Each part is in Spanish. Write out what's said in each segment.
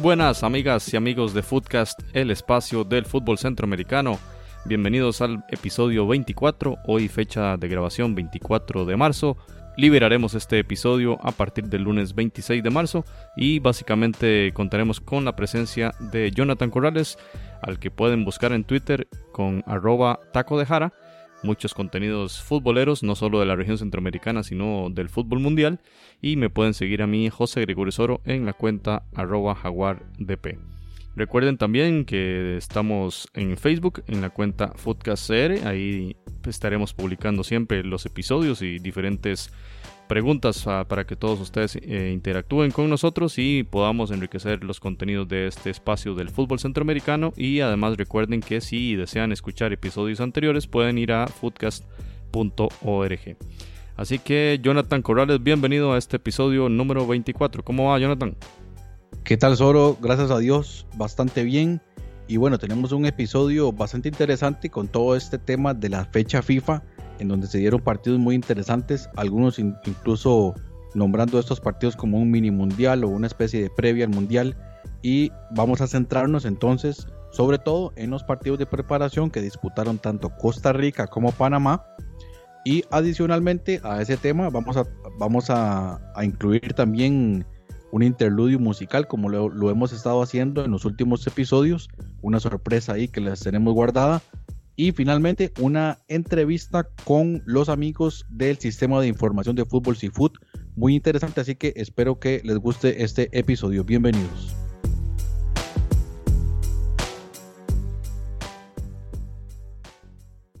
Buenas amigas y amigos de Footcast, el espacio del fútbol centroamericano. Bienvenidos al episodio 24, hoy fecha de grabación 24 de marzo. Liberaremos este episodio a partir del lunes 26 de marzo y básicamente contaremos con la presencia de Jonathan Corrales, al que pueden buscar en Twitter con arroba taco de jara muchos contenidos futboleros, no solo de la región centroamericana, sino del fútbol mundial. Y me pueden seguir a mí, José Gregorio Soro, en la cuenta arroba jaguardp. Recuerden también que estamos en Facebook, en la cuenta FootcastCR. Ahí estaremos publicando siempre los episodios y diferentes preguntas ah, para que todos ustedes eh, interactúen con nosotros y podamos enriquecer los contenidos de este espacio del fútbol centroamericano y además recuerden que si desean escuchar episodios anteriores pueden ir a footcast.org. Así que Jonathan Corrales, bienvenido a este episodio número 24. ¿Cómo va Jonathan? ¿Qué tal, Zoro? Gracias a Dios, bastante bien. Y bueno, tenemos un episodio bastante interesante con todo este tema de la fecha FIFA, en donde se dieron partidos muy interesantes, algunos in- incluso nombrando estos partidos como un mini mundial o una especie de previa al mundial. Y vamos a centrarnos entonces, sobre todo, en los partidos de preparación que disputaron tanto Costa Rica como Panamá. Y adicionalmente a ese tema, vamos a, vamos a incluir también un interludio musical como lo, lo hemos estado haciendo en los últimos episodios, una sorpresa ahí que les tenemos guardada y finalmente una entrevista con los amigos del sistema de información de fútbol Seafood, muy interesante, así que espero que les guste este episodio. Bienvenidos.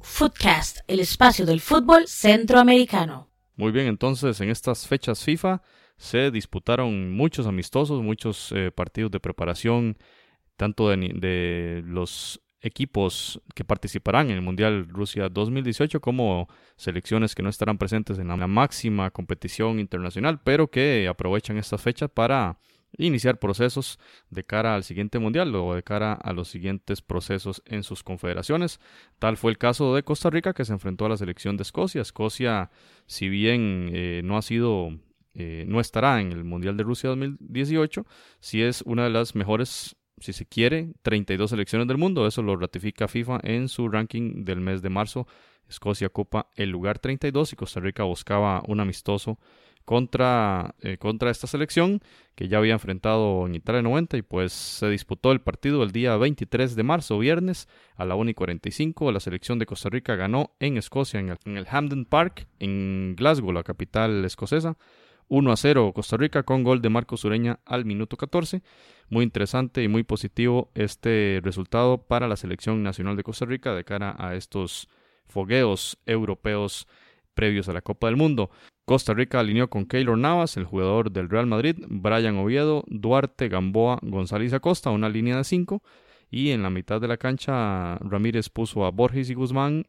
Footcast, el espacio del fútbol centroamericano. Muy bien, entonces en estas fechas FIFA se disputaron muchos amistosos, muchos eh, partidos de preparación, tanto de, los equipos que participarán en el Mundial Rusia 2018 como selecciones que no estarán presentes en la, máxima competición internacional, pero que aprovechan estas fechas para iniciar procesos de cara al siguiente Mundial o de cara a los siguientes procesos en sus confederaciones. Tal fue el caso de Costa Rica que se enfrentó a la selección de Escocia. Escocia, si bien eh, no ha sido eh, no estará en el Mundial de Rusia 2018, si es una de las mejores, si se quiere, 32 selecciones del mundo. Eso lo ratifica FIFA en su ranking del mes de marzo. Escocia ocupa el lugar 32 y Costa Rica buscaba un amistoso contra, eh, contra esta selección que ya había enfrentado en Italia 90 y pues se disputó el partido el día 23 de marzo, viernes, a la 1 y 45. La selección de Costa Rica ganó en Escocia, en el, en el Hampden Park, en Glasgow, la capital escocesa. 1 a 0 Costa Rica con gol de Marco Sureña al minuto 14. Muy interesante y muy positivo este resultado para la selección nacional de Costa Rica de cara a estos fogueos europeos previos a la Copa del Mundo. Costa Rica alineó con Keylor Navas, el jugador del Real Madrid, Brian Oviedo, Duarte, Gamboa, González Acosta, una línea de 5. Y en la mitad de la cancha Ramírez puso a Borges y Guzmán,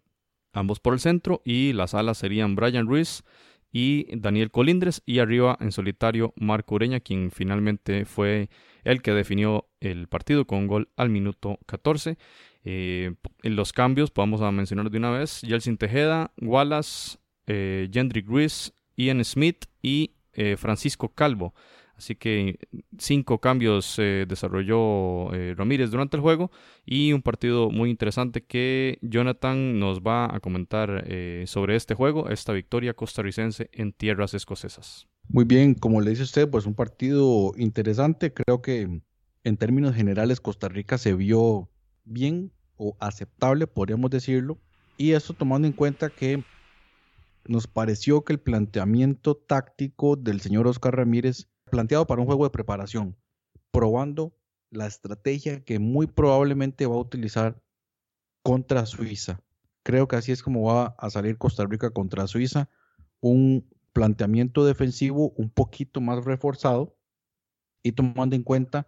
ambos por el centro, y las alas serían Brian Ruiz, y Daniel Colindres y arriba en solitario Marco Ureña quien finalmente fue el que definió el partido con gol al minuto 14 eh, en los cambios vamos a mencionar de una vez Yeltsin Tejeda, Wallace eh, Ruiz, Ian Smith y eh, Francisco Calvo Así que cinco cambios eh, desarrolló eh, Ramírez durante el juego y un partido muy interesante que Jonathan nos va a comentar eh, sobre este juego, esta victoria costarricense en tierras escocesas. Muy bien, como le dice usted, pues un partido interesante. Creo que en términos generales Costa Rica se vio bien o aceptable, podríamos decirlo. Y esto tomando en cuenta que nos pareció que el planteamiento táctico del señor Oscar Ramírez, planteado para un juego de preparación, probando la estrategia que muy probablemente va a utilizar contra Suiza. Creo que así es como va a salir Costa Rica contra Suiza. Un planteamiento defensivo un poquito más reforzado y tomando en cuenta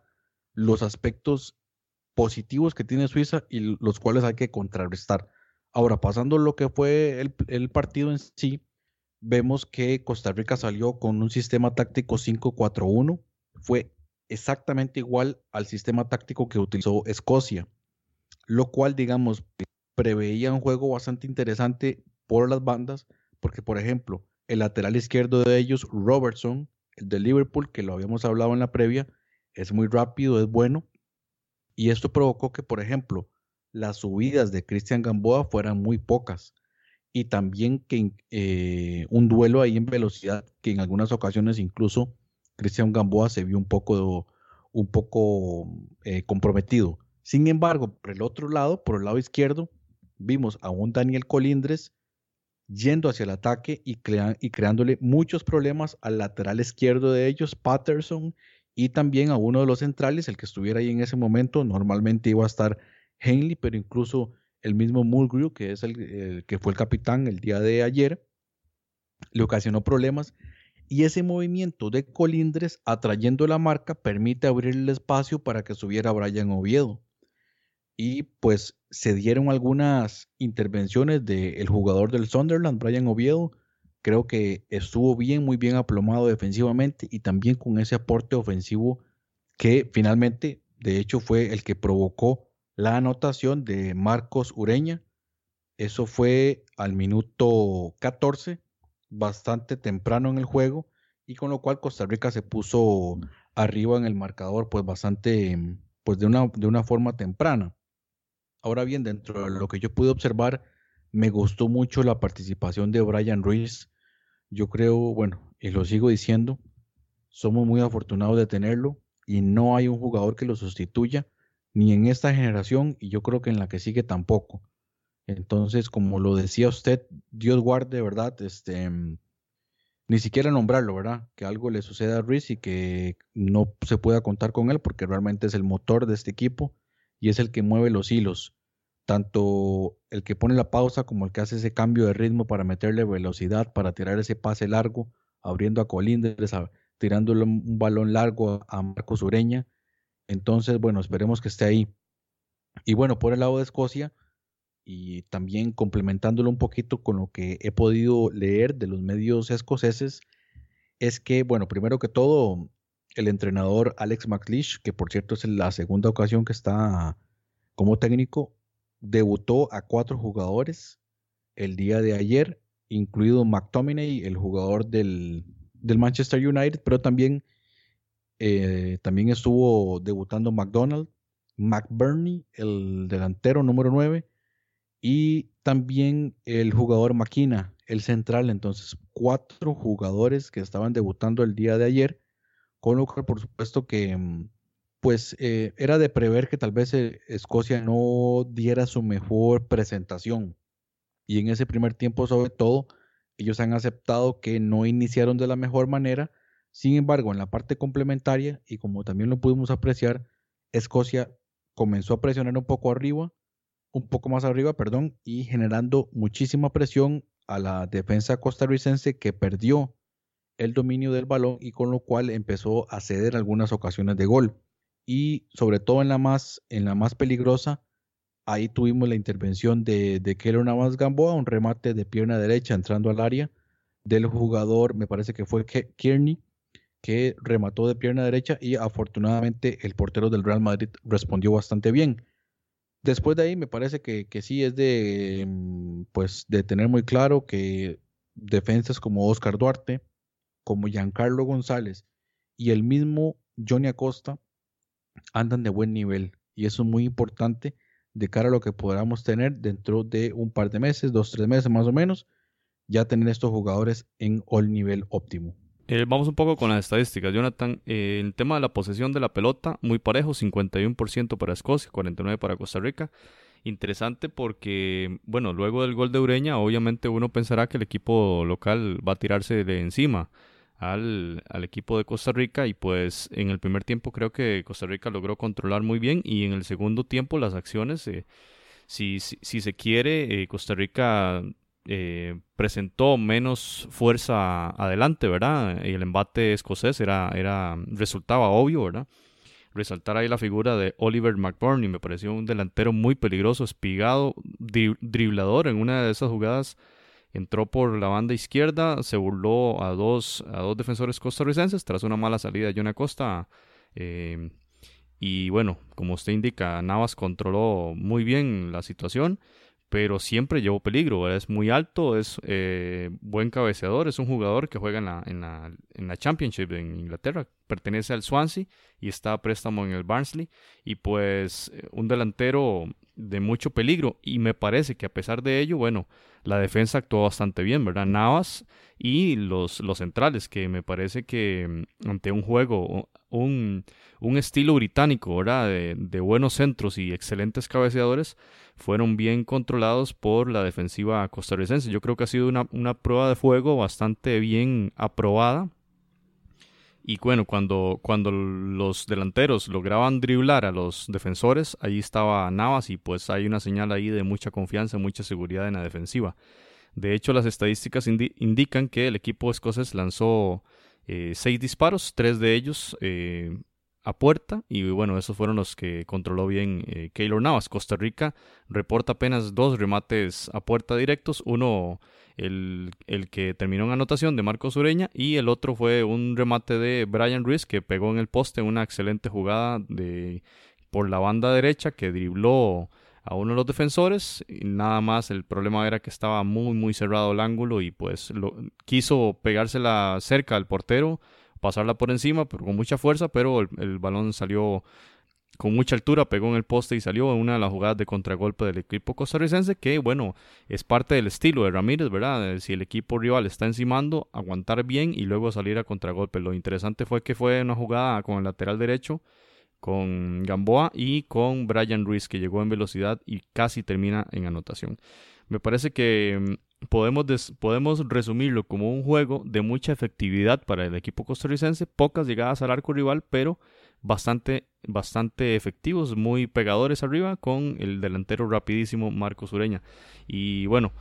los aspectos positivos que tiene Suiza y los cuales hay que contrarrestar. Ahora, pasando lo que fue el, partido en sí, vemos que Costa Rica salió con un sistema táctico 5-4-1. Fue exactamente igual al sistema táctico que utilizó Escocia, lo cual, digamos, preveía un juego bastante interesante por las bandas, porque, por ejemplo, el lateral izquierdo de ellos, Robertson, el de Liverpool, que lo habíamos hablado en la previa, es muy rápido, es bueno, y esto provocó que, por ejemplo, las subidas de Cristian Gamboa fueran muy pocas y también que eh, un duelo ahí en velocidad que en algunas ocasiones incluso Cristian Gamboa se vio un poco, un poco eh, comprometido. Sin embargo, por el otro lado, por el lado izquierdo, vimos a un Daniel Colindres yendo hacia el ataque y, y creándole muchos problemas al lateral izquierdo de ellos, Patterson, y también a uno de los centrales, el que estuviera ahí en ese momento, normalmente iba a estar Henley, pero incluso el mismo Mulgrew, que es el, que fue el capitán el día de ayer, le ocasionó problemas. Y ese movimiento de colindres atrayendo la marca permite abrir el espacio para que subiera Brian Oviedo. Y pues se dieron algunas intervenciones del jugador del Sunderland, Brian Oviedo. Creo que estuvo bien, muy bien aplomado defensivamente y también con ese aporte ofensivo que finalmente, de hecho, fue el que provocó la anotación de Marcos Ureña. Eso fue al minuto 14, bastante temprano en el juego, y con lo cual Costa Rica se puso arriba en el marcador, pues bastante, pues de una, de una forma temprana. Ahora bien, dentro de lo que yo pude observar, me gustó mucho la participación de Brian Ruiz. Yo creo, bueno, y lo sigo diciendo, somos muy afortunados de tenerlo y no hay un jugador que lo sustituya ni en esta generación y yo creo que en la que sigue tampoco. Entonces, como lo decía usted, Dios guarde, ¿verdad? Este, mm, ni siquiera nombrarlo, ¿verdad? Que algo le suceda a Ruiz y que no se pueda contar con él porque realmente es el motor de este equipo y es el que mueve los hilos. Tanto el que pone la pausa como el que hace ese cambio de ritmo para meterle velocidad, para tirar ese pase largo, abriendo a Colindres, tirándole un balón largo a Marcos Ureña entonces, bueno, esperemos que esté ahí. Y bueno, por el lado de Escocia, y también complementándolo un poquito con lo que he podido leer de los medios escoceses, es que, bueno, primero que todo, el entrenador Alex McLeish, que por cierto es la segunda ocasión que está como técnico, debutó a cuatro jugadores el día de ayer, incluido McTominay, el jugador del, del Manchester United, pero también eh, también estuvo debutando McDonald, McBurney, el delantero número 9, y también el jugador Maquina, el central. Entonces, cuatro jugadores que estaban debutando el día de ayer, con lo cual, por supuesto, que mm, pues eh, era de prever que tal vez eh, Escocia no diera su mejor presentación. Y en ese primer tiempo, sobre todo, ellos han aceptado que no iniciaron de la mejor manera sin embargo, en la parte complementaria, y como también lo pudimos apreciar, Escocia comenzó a presionar un poco arriba, un poco más arriba, perdón, y generando muchísima presión a la defensa costarricense que perdió el dominio del balón y con lo cual empezó a ceder algunas ocasiones de gol. Y sobre todo en la más, en la más peligrosa, ahí tuvimos la intervención de, de Keylor Navas Gamboa, un remate de pierna derecha entrando al área del jugador, me parece que fue Kearney, que remató de pierna derecha y afortunadamente el portero del Real Madrid respondió bastante bien. Después de ahí me parece que, sí es de, mm, pues, de tener muy claro que defensas como Oscar Duarte, como Giancarlo González y el mismo Johnny Acosta andan de buen nivel y eso es muy importante de cara a lo que podamos tener dentro de un par de meses, dos, tres meses más o menos, ya tener estos jugadores en all nivel óptimo. Eh, vamos un poco con las estadísticas, Jonathan. Eh, el tema de la posesión de la pelota, muy parejo, 51% para Escocia, 49% para Costa Rica. Interesante porque, bueno, luego del gol de Ureña, obviamente uno pensará que el equipo local va a tirarse de encima al, al, equipo de Costa Rica y pues en el primer tiempo creo que Costa Rica logró controlar muy bien y en el segundo tiempo las acciones, eh, si, si, se quiere, eh, Costa Rica eh, presentó menos fuerza adelante, ¿verdad? Y el embate escocés era, era, resultaba obvio, ¿verdad? Resaltar ahí la figura de Oliver McBurney, me pareció un delantero muy peligroso, espigado, driblador en una de esas jugadas. Entró por la banda izquierda, se burló a dos, a dos defensores costarricenses tras una mala salida de John Acosta. Eh, y bueno, como usted indica, Navas controló muy bien la situación pero siempre llevó peligro. Es muy alto, es eh, buen cabeceador, es un jugador que juega en la, en, la, en la Championship en Inglaterra, pertenece al Swansea y está a préstamo en el Barnsley. Y pues eh, un delantero de mucho peligro. Y me parece que a pesar de ello, bueno, la defensa actuó bastante bien, ¿verdad? Navas y los, los centrales, que me parece que mm, ante un juego, un, un estilo británico, ¿verdad? De, buenos centros y excelentes cabeceadores fueron bien controlados por la defensiva costarricense. Yo creo que ha sido una, una prueba de fuego bastante bien aprobada. Y bueno, cuando, cuando los delanteros lograban driblar a los defensores, ahí estaba Navas y pues hay una señal ahí de mucha confianza, mucha seguridad en la defensiva. De hecho, las estadísticas indican que el equipo escocés lanzó eh, seis disparos, tres de ellos eh, a puerta. Y bueno, esos fueron los que controló bien eh, Keylor Navas. Costa Rica reporta apenas dos remates a puerta directos, uno el, el, que terminó en anotación de Marcos Ureña y el otro fue un remate de Brian Ruiz que pegó en el poste. Una excelente jugada de por la banda derecha que dribló a uno de los defensores y nada más el problema era que estaba muy muy cerrado el ángulo y pues lo, quiso pegársela cerca al portero pasarla por encima, pero con mucha fuerza, pero el, balón salió con mucha altura, pegó en el poste y salió en una de las jugadas de contragolpe del equipo costarricense, que bueno, es parte del estilo de Ramírez, ¿verdad? Si el equipo rival está encimando, aguantar bien y luego salir a contragolpe. Lo interesante fue que fue una jugada con el lateral derecho, con Gamboa y con Brian Ruiz, que llegó en velocidad y casi termina en anotación. Me parece que mm, podemos, podemos resumirlo como un juego de mucha efectividad para el equipo costarricense, pocas llegadas al arco rival, pero bastante, bastante efectivos, muy pegadores arriba con el delantero rapidísimo Marcos Ureña. Y bueno,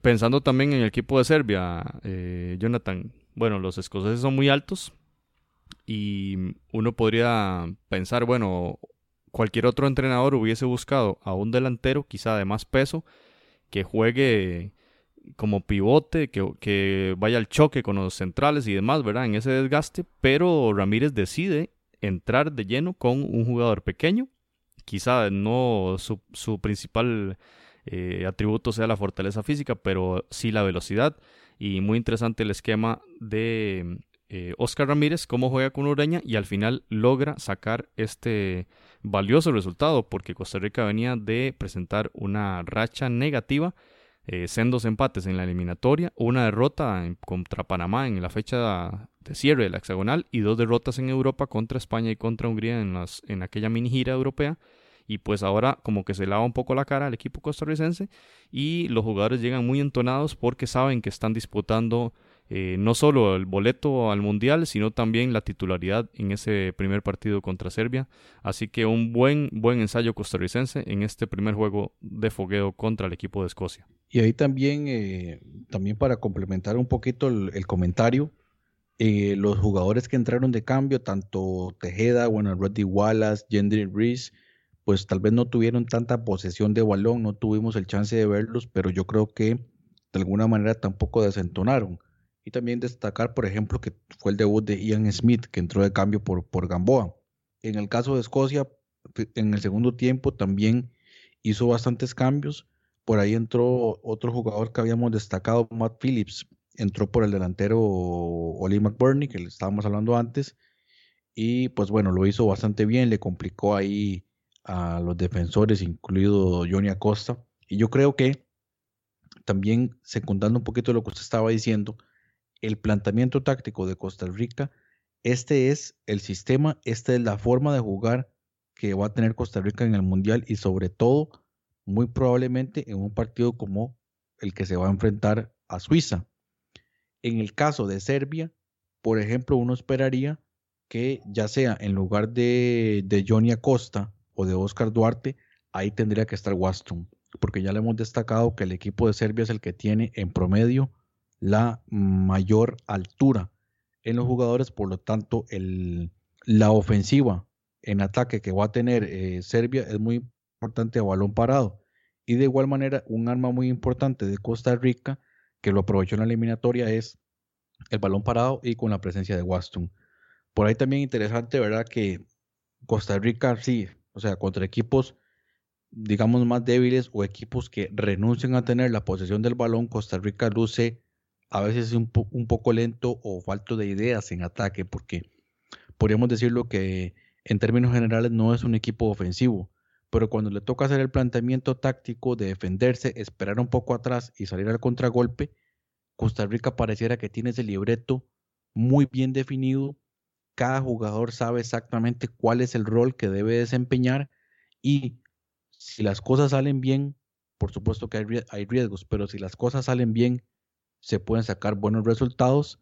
pensando también en el equipo de Serbia, eh, Jonathan, bueno, los escoceses son muy altos y uno podría pensar, bueno, cualquier otro entrenador hubiese buscado a un delantero quizá de más peso que juegue como pivote, que, vaya al choque con los centrales y demás, ¿verdad? En ese desgaste, pero Ramírez decide entrar de lleno con un jugador pequeño, quizá no su, su principal eh, atributo sea la fortaleza física, pero sí la velocidad, y muy interesante el esquema de eh, Oscar Ramírez, cómo juega con Ureña y al final logra sacar este valioso resultado porque Costa Rica venía de presentar una racha negativa, eh, sendos empates en la eliminatoria, una derrota contra Panamá en la fecha de cierre de la hexagonal y dos derrotas en Europa contra España y contra Hungría en, las, en aquella mini gira europea. Y pues ahora como que se lava un poco la cara al equipo costarricense y los jugadores llegan muy entonados porque saben que están disputando eh, no solo el boleto al Mundial, sino también la titularidad en ese primer partido contra Serbia. Así que un buen, buen ensayo costarricense en este primer juego de fogueo contra el equipo de Escocia. Y ahí también, eh, también para complementar un poquito el, comentario, eh, los jugadores que entraron de cambio, tanto Tejeda, bueno, Roddy Wallace, Gendry Reese, pues tal vez no tuvieron tanta posesión de balón, no tuvimos el chance de verlos, pero yo creo que de alguna manera tampoco desentonaron. Y también destacar, por ejemplo, que fue el debut de Ian Smith, que entró de cambio por, por Gamboa. En el caso de Escocia, en el segundo tiempo también hizo bastantes cambios. Por ahí entró otro jugador que habíamos destacado, Matt Phillips. Entró por el delantero Oli McBurney, que le estábamos hablando antes. Y pues bueno, lo hizo bastante bien, le complicó ahí a los defensores, incluido Johnny Acosta. Y yo creo que también, secundando un poquito lo que usted estaba diciendo, el planteamiento táctico de Costa Rica, este es el sistema, esta es la forma de jugar que va a tener Costa Rica en el Mundial y sobre todo, muy probablemente en un partido como el que se va a enfrentar a Suiza. En el caso de Serbia, por ejemplo, uno esperaría que ya sea en lugar de, de Johnny Acosta o de Oscar Duarte, ahí tendría que estar Waston, porque ya le hemos destacado que el equipo de Serbia es el que tiene en promedio la mayor altura en los jugadores, por lo tanto el, la ofensiva en ataque que va a tener eh, Serbia es muy importante a balón parado. Y de igual manera, un arma muy importante de Costa Rica, que lo aprovechó en la eliminatoria, es el balón parado y con la presencia de Waston. Por ahí también interesante, ¿verdad? Que Costa Rica, sí, o sea, contra equipos, digamos, más débiles o equipos que renuncian a tener la posesión del balón, Costa Rica luce a veces un, un poco lento o falto de ideas en ataque, porque podríamos decirlo que en términos generales no es un equipo ofensivo, pero cuando le toca hacer el planteamiento táctico de defenderse, esperar un poco atrás y salir al contragolpe, Costa Rica pareciera que tiene ese libreto muy bien definido. Cada jugador sabe exactamente cuál es el rol que debe desempeñar y si las cosas salen bien, por supuesto que hay, riesgos, pero si las cosas salen bien, se pueden sacar buenos resultados,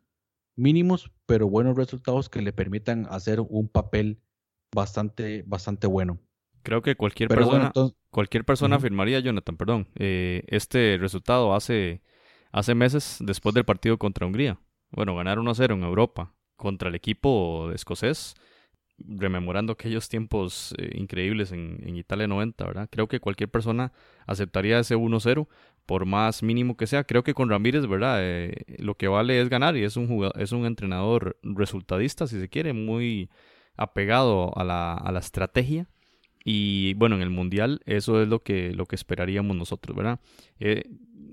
mínimos, pero buenos resultados que le permitan hacer un papel bastante, bastante bueno. Creo que cualquier persona, cualquier persona afirmaría, Jonathan, perdón, eh, este resultado hace hace meses después del partido contra Hungría. Bueno, ganar 1-0 en Europa contra el equipo escocés, rememorando aquellos tiempos eh, increíbles en, Italia 90, ¿verdad? Creo que cualquier persona aceptaría ese 1-0, por más mínimo que sea. Creo que con Ramírez, ¿verdad? Eh, lo que vale es ganar y es un, es un entrenador resultadista, si se quiere, muy apegado a la, a la estrategia. Y bueno, en el Mundial eso es lo que, lo que esperaríamos nosotros, ¿verdad? Eh,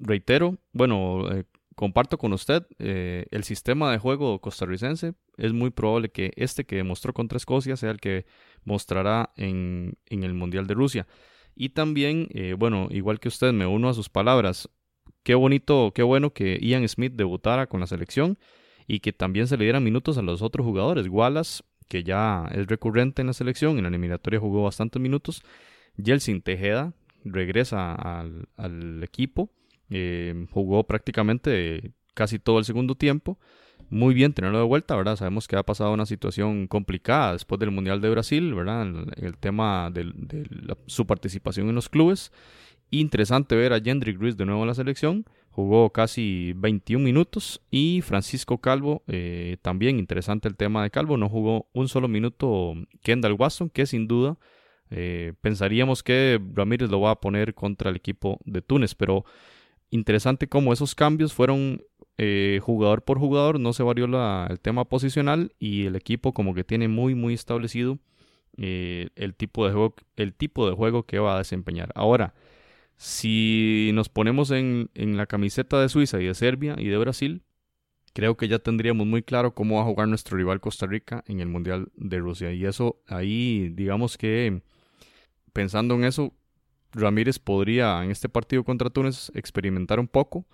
reitero, bueno, eh, comparto con usted, el sistema de juego costarricense es muy probable que este que demostró contra Escocia sea el que mostrará en, en el Mundial de Rusia. Y también, eh, bueno, igual que usted, me uno a sus palabras. Qué bonito, qué bueno que Ian Smith debutara con la selección y que también se le dieran minutos a los otros jugadores. Wallace, que ya es recurrente en la selección, en la eliminatoria jugó bastantes minutos. Yeltsin Tejeda regresa al, al equipo eh, jugó prácticamente casi todo el segundo tiempo. Muy bien tenerlo de vuelta, ¿verdad? Sabemos que ha pasado una situación complicada después del Mundial de Brasil, ¿verdad? El, tema de, su participación en los clubes. Interesante ver a Jendrik Ruiz de nuevo en la selección. Jugó casi 21 minutos. Y Francisco Calvo, eh, también interesante el tema de Calvo. No jugó un solo minuto Kendall Watson, que sin duda eh, pensaríamos que Ramírez lo va a poner contra el equipo de Túnez. Pero interesante cómo esos cambios fueron eh, jugador por jugador, no se varió el tema posicional y el equipo como que tiene muy muy establecido eh, el, tipo de juego, el tipo de juego que va a desempeñar. Ahora, si nos ponemos en, en la camiseta de Suiza y de Serbia y de Brasil, creo que ya tendríamos muy claro cómo va a jugar nuestro rival Costa Rica en el Mundial de Rusia. Y eso ahí, digamos que pensando en eso, Ramírez podría en este partido contra Túnez experimentar un poco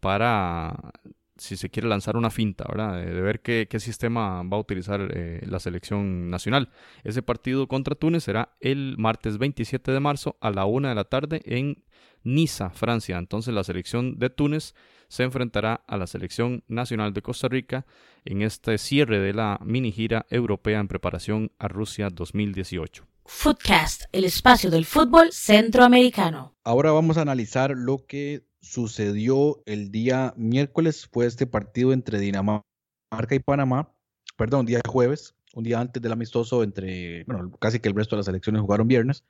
para, si se quiere, lanzar una finta, ¿verdad? De, ver qué, sistema va a utilizar eh, la selección nacional. Ese partido contra Túnez será el martes 27 de marzo a la una de la tarde en Niza, Francia. Entonces la selección de Túnez se enfrentará a la selección nacional de Costa Rica en este cierre de la mini gira europea en preparación a Rusia 2018. Footcast, el espacio del fútbol centroamericano. Ahora vamos a analizar lo que sucedió el día miércoles. Fue este partido entre Dinamarca y Panamá. Perdón, día jueves, un día antes del amistoso entre, bueno, casi que el resto de las elecciones jugaron viernes.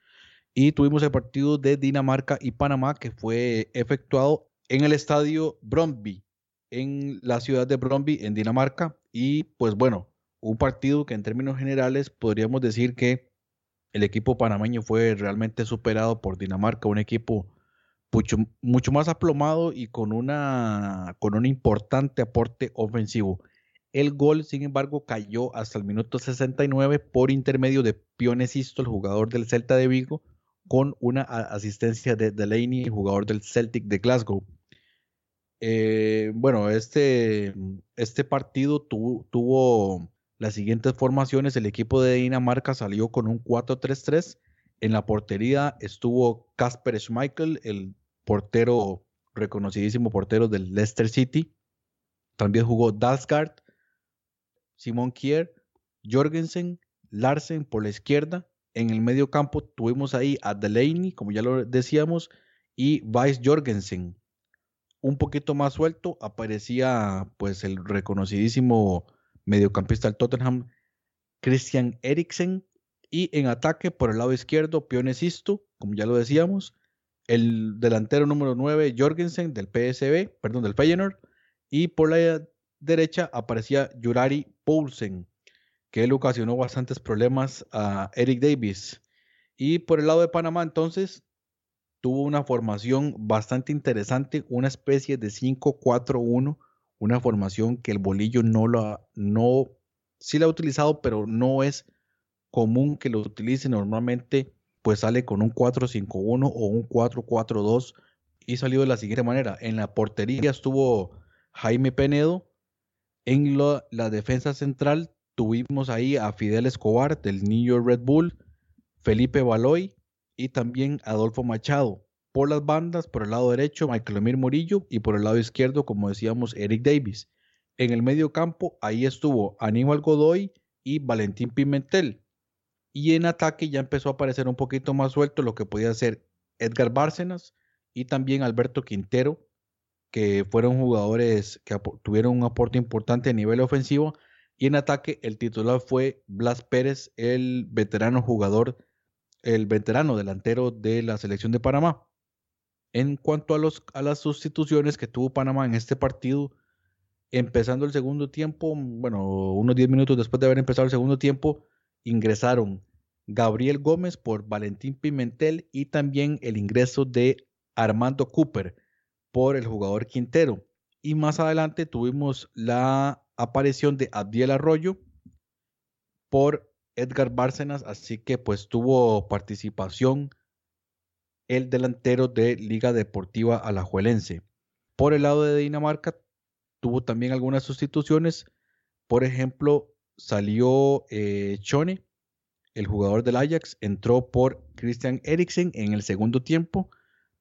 Y tuvimos el partido de Dinamarca y Panamá que fue efectuado en el estadio Bromby, en la ciudad de Bromby, en Dinamarca. Y pues bueno, un partido que en términos generales podríamos decir que el equipo panameño fue realmente superado por Dinamarca, un equipo mucho, mucho más aplomado y con, una, con un importante aporte ofensivo. El gol, sin embargo, cayó hasta el minuto 69 por intermedio de Pionesisto, el jugador del Celta de Vigo, con una asistencia de Delaney, jugador del Celtic de Glasgow. Eh, bueno, este, este partido tuvo las siguientes formaciones, el equipo de Dinamarca salió con un 4-3-3. En la portería estuvo Kasper Schmeichel, el portero, reconocidísimo portero del Leicester City. también jugó Dalsgaard, Simón Kier, Jorgensen, Larsen por la izquierda. En el medio campo tuvimos ahí a Delaney, como ya lo decíamos, y Weiss Jorgensen. Un poquito más suelto aparecía pues el reconocidísimo mediocampista del Tottenham, Christian Eriksen. Y en ataque por el lado izquierdo, Pionesisto, como ya lo decíamos. El delantero número 9, Jorgensen, del PSB, perdón, del Feyenoord. Y por la derecha aparecía Jurari Poulsen, que él ocasionó bastantes problemas a Eric Davis. Y por el lado de Panamá, entonces, tuvo una formación bastante interesante, una especie de 5-4-1, una formación que el bolillo no lo no sí la ha utilizado, pero no es común que lo utilice normalmente, pues sale con un 4-5-1 o un 4-4-2 y salió de la siguiente manera. En la portería estuvo Jaime Penedo, en la defensa central tuvimos ahí a Fidel Escobar del New Red Bull, Felipe Baloy y también Adolfo Machado. Por las bandas, por el lado derecho, Michael Emir Murillo y por el lado izquierdo, como decíamos, Eric Davis. En el medio campo, ahí estuvo Aníbal Godoy y Valentín Pimentel. Y en ataque ya empezó a aparecer un poquito más suelto lo que podía ser Edgar Bárcenas y también Alberto Quintero, que fueron jugadores que tuvieron un aporte importante a nivel ofensivo. Y en ataque, el titular fue Blas Pérez, el veterano jugador, el veterano delantero de la selección de Panamá. En cuanto a, los, a las sustituciones que tuvo Panamá en este partido, empezando el segundo tiempo, bueno, unos 10 minutos después de haber empezado el segundo tiempo, ingresaron Gabriel Gómez por Valentín Pimentel y también el ingreso de Armando Cooper por el jugador Quintero. Y más adelante tuvimos la aparición de Abdiel Arroyo por Edgar Bárcenas, así que pues tuvo participación el delantero de Liga Deportiva Alajuelense. Por el lado de Dinamarca tuvo también algunas sustituciones, por ejemplo, salió eh, Chone, el jugador del Ajax, entró por Christian Eriksen en el segundo tiempo.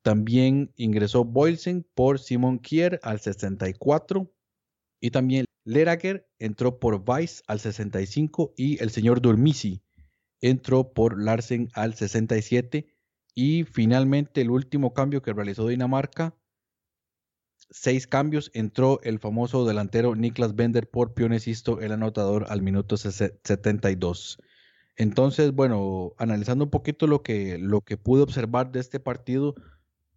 También ingresó Boylsen por Simon Kier al 64 y también Lerager entró por Weiss al 65 y el señor Durmisi entró por Larsen al 67 y finalmente el último cambio que realizó Dinamarca seis cambios entró el famoso delantero Niklas Bender por Pionesisto el anotador al minuto 72 entonces bueno analizando un poquito lo que lo que pude observar de este partido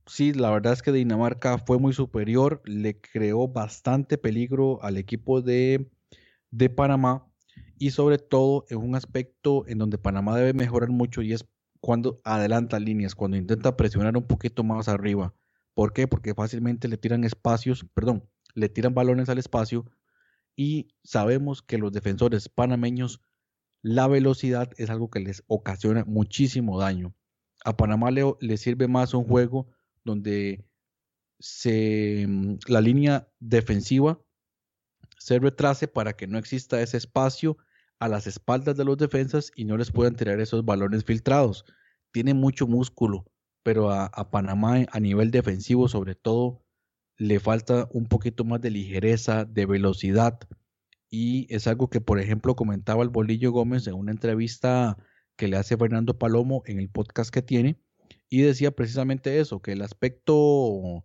sí, la verdad es que Dinamarca fue muy superior, le creó bastante peligro al equipo de, de Panamá y sobre todo en un aspecto en donde Panamá debe mejorar mucho y es cuando adelanta líneas, cuando intenta presionar un poquito más arriba. ¿Por qué? Porque fácilmente le tiran espacios, perdón, le tiran balones al espacio y sabemos que los defensores panameños, la velocidad es algo que les ocasiona muchísimo daño. A Panamá le, sirve más un juego donde se, mm, la línea defensiva se retrase para que no exista ese espacio a las espaldas de los defensas y no les puedan tirar esos balones filtrados. Tiene mucho músculo, pero a, Panamá a nivel defensivo sobre todo le falta un poquito más de ligereza, de velocidad. Y es algo que, por ejemplo, comentaba el Bolillo Gómez en una entrevista que le hace Fernando Palomo en el podcast que tiene, y decía precisamente eso, que el aspecto,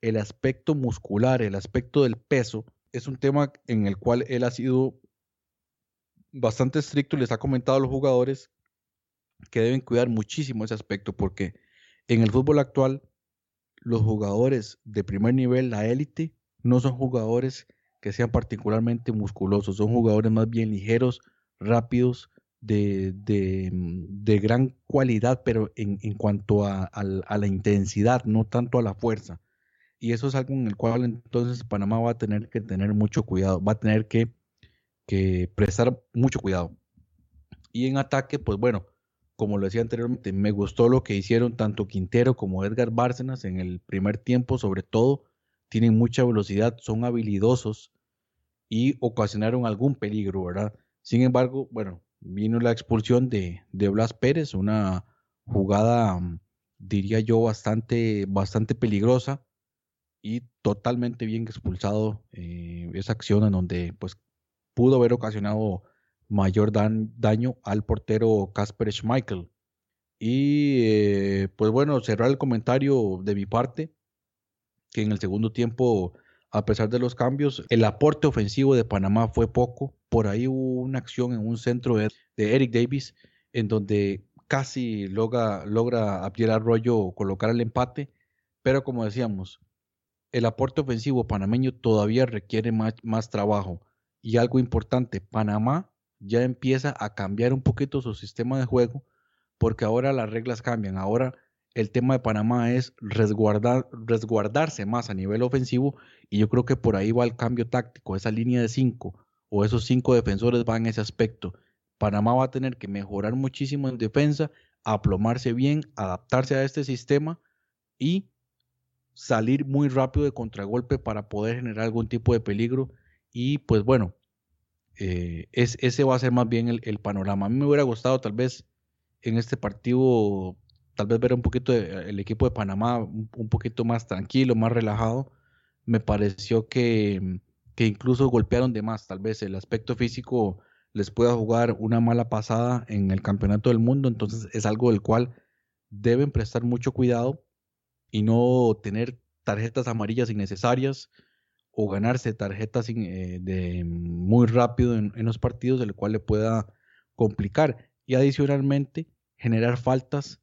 el aspecto muscular, el aspecto del peso, es un tema en el cual él ha sido bastante estricto y les ha comentado a los jugadores que deben cuidar muchísimo ese aspecto porque en el fútbol actual los jugadores de primer nivel, la élite, no son jugadores que sean particularmente musculosos, son jugadores más bien ligeros, rápidos, de, gran cualidad, pero en, cuanto a, la intensidad, no tanto a la fuerza. Y eso es algo en el cual entonces Panamá va a tener que tener mucho cuidado, va a tener que, que prestar mucho cuidado. Y en ataque, pues bueno, como lo decía anteriormente, me gustó lo que hicieron tanto Quintero como Edgar Bárcenas en el primer tiempo, sobre todo, tienen mucha velocidad, son habilidosos y ocasionaron algún peligro, ¿verdad? Sin embargo, bueno, vino la expulsión de, Blas Pérez, una jugada, mm, diría yo, bastante, bastante peligrosa. y totalmente bien expulsado eh, esa acción en donde pues pudo haber ocasionado mayor daño al portero Casper Schmeichel. Y eh, pues bueno, cerrar el comentario de mi parte, que en el segundo tiempo, a pesar de los cambios, el aporte ofensivo de Panamá fue poco. Por ahí hubo una acción en un centro de, Eric Davis, en donde casi logra, logra Abdiel Arroyo colocar el empate, pero como decíamos, el aporte ofensivo panameño todavía requiere más, más trabajo. Y algo importante, Panamá ya empieza a cambiar un poquito su sistema de juego porque ahora las reglas cambian. Ahora el tema de Panamá es resguardar, resguardarse más a nivel ofensivo y yo creo que por ahí va el cambio táctico. Esa línea de cinco o esos cinco defensores van en ese aspecto. Panamá va a tener que mejorar muchísimo en defensa, aplomarse bien, adaptarse a este sistema y salir muy rápido de contragolpe para poder generar algún tipo de peligro. Y pues bueno, eh, es, ese va a ser más bien el, panorama. A mí me hubiera gustado tal vez en este partido, tal vez ver un poquito el equipo de Panamá un, poquito más tranquilo, más relajado. Me pareció que, que, incluso golpearon de más, tal vez el aspecto físico les pueda jugar una mala pasada en el campeonato del mundo, entonces es algo del cual deben prestar mucho cuidado y no tener tarjetas amarillas innecesarias o ganarse tarjetas eh, de muy rápido en, los partidos, el cual le pueda complicar. Y adicionalmente, generar faltas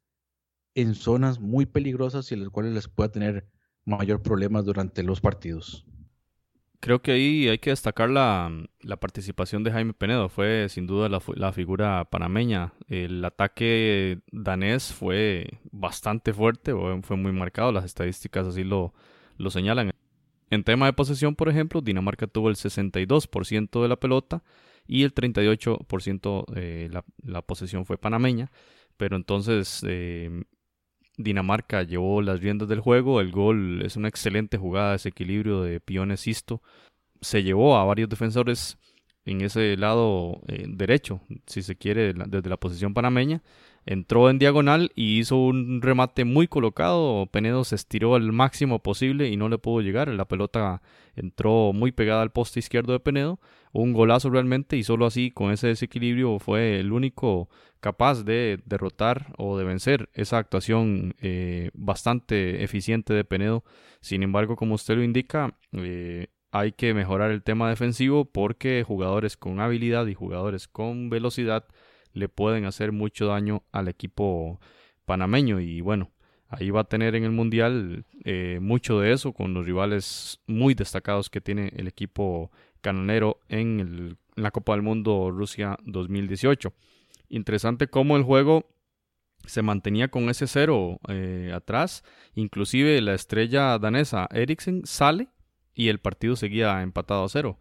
en zonas muy peligrosas y en las cuales les pueda tener mayor problemas durante los partidos. Creo que ahí hay que destacar la, participación de Jaime Penedo. Fue sin duda la, figura panameña. El ataque danés fue bastante fuerte, fue muy marcado. Las estadísticas así lo, lo señalan. En tema de posesión, por ejemplo, Dinamarca tuvo el 62% de la pelota y el 38% de la, la, posesión fue panameña. Pero entonces eh, Dinamarca llevó las riendas del juego. El gol es una excelente jugada, ese equilibrio de Piones Sisto. Se llevó a varios defensores en ese lado eh, derecho, si se quiere, desde la posición panameña entró en diagonal y hizo un remate muy colocado. Penedo se estiró al máximo posible y no le pudo llegar. La pelota entró muy pegada al poste izquierdo de Penedo. Un golazo realmente y solo así, con ese desequilibrio, fue el único capaz de derrotar o de vencer esa actuación eh, bastante eficiente de Penedo. Sin embargo, como usted lo indica, eh, hay que mejorar el tema defensivo porque jugadores con habilidad y jugadores con velocidad le pueden hacer mucho daño al equipo panameño y bueno, ahí va a tener en el Mundial eh, mucho de eso con los rivales muy destacados que tiene el equipo canonero en, la Copa del Mundo Rusia 2018. Interesante cómo el juego se mantenía con ese cero eh, atrás, inclusive la estrella danesa Eriksen sale y el partido seguía empatado a cero.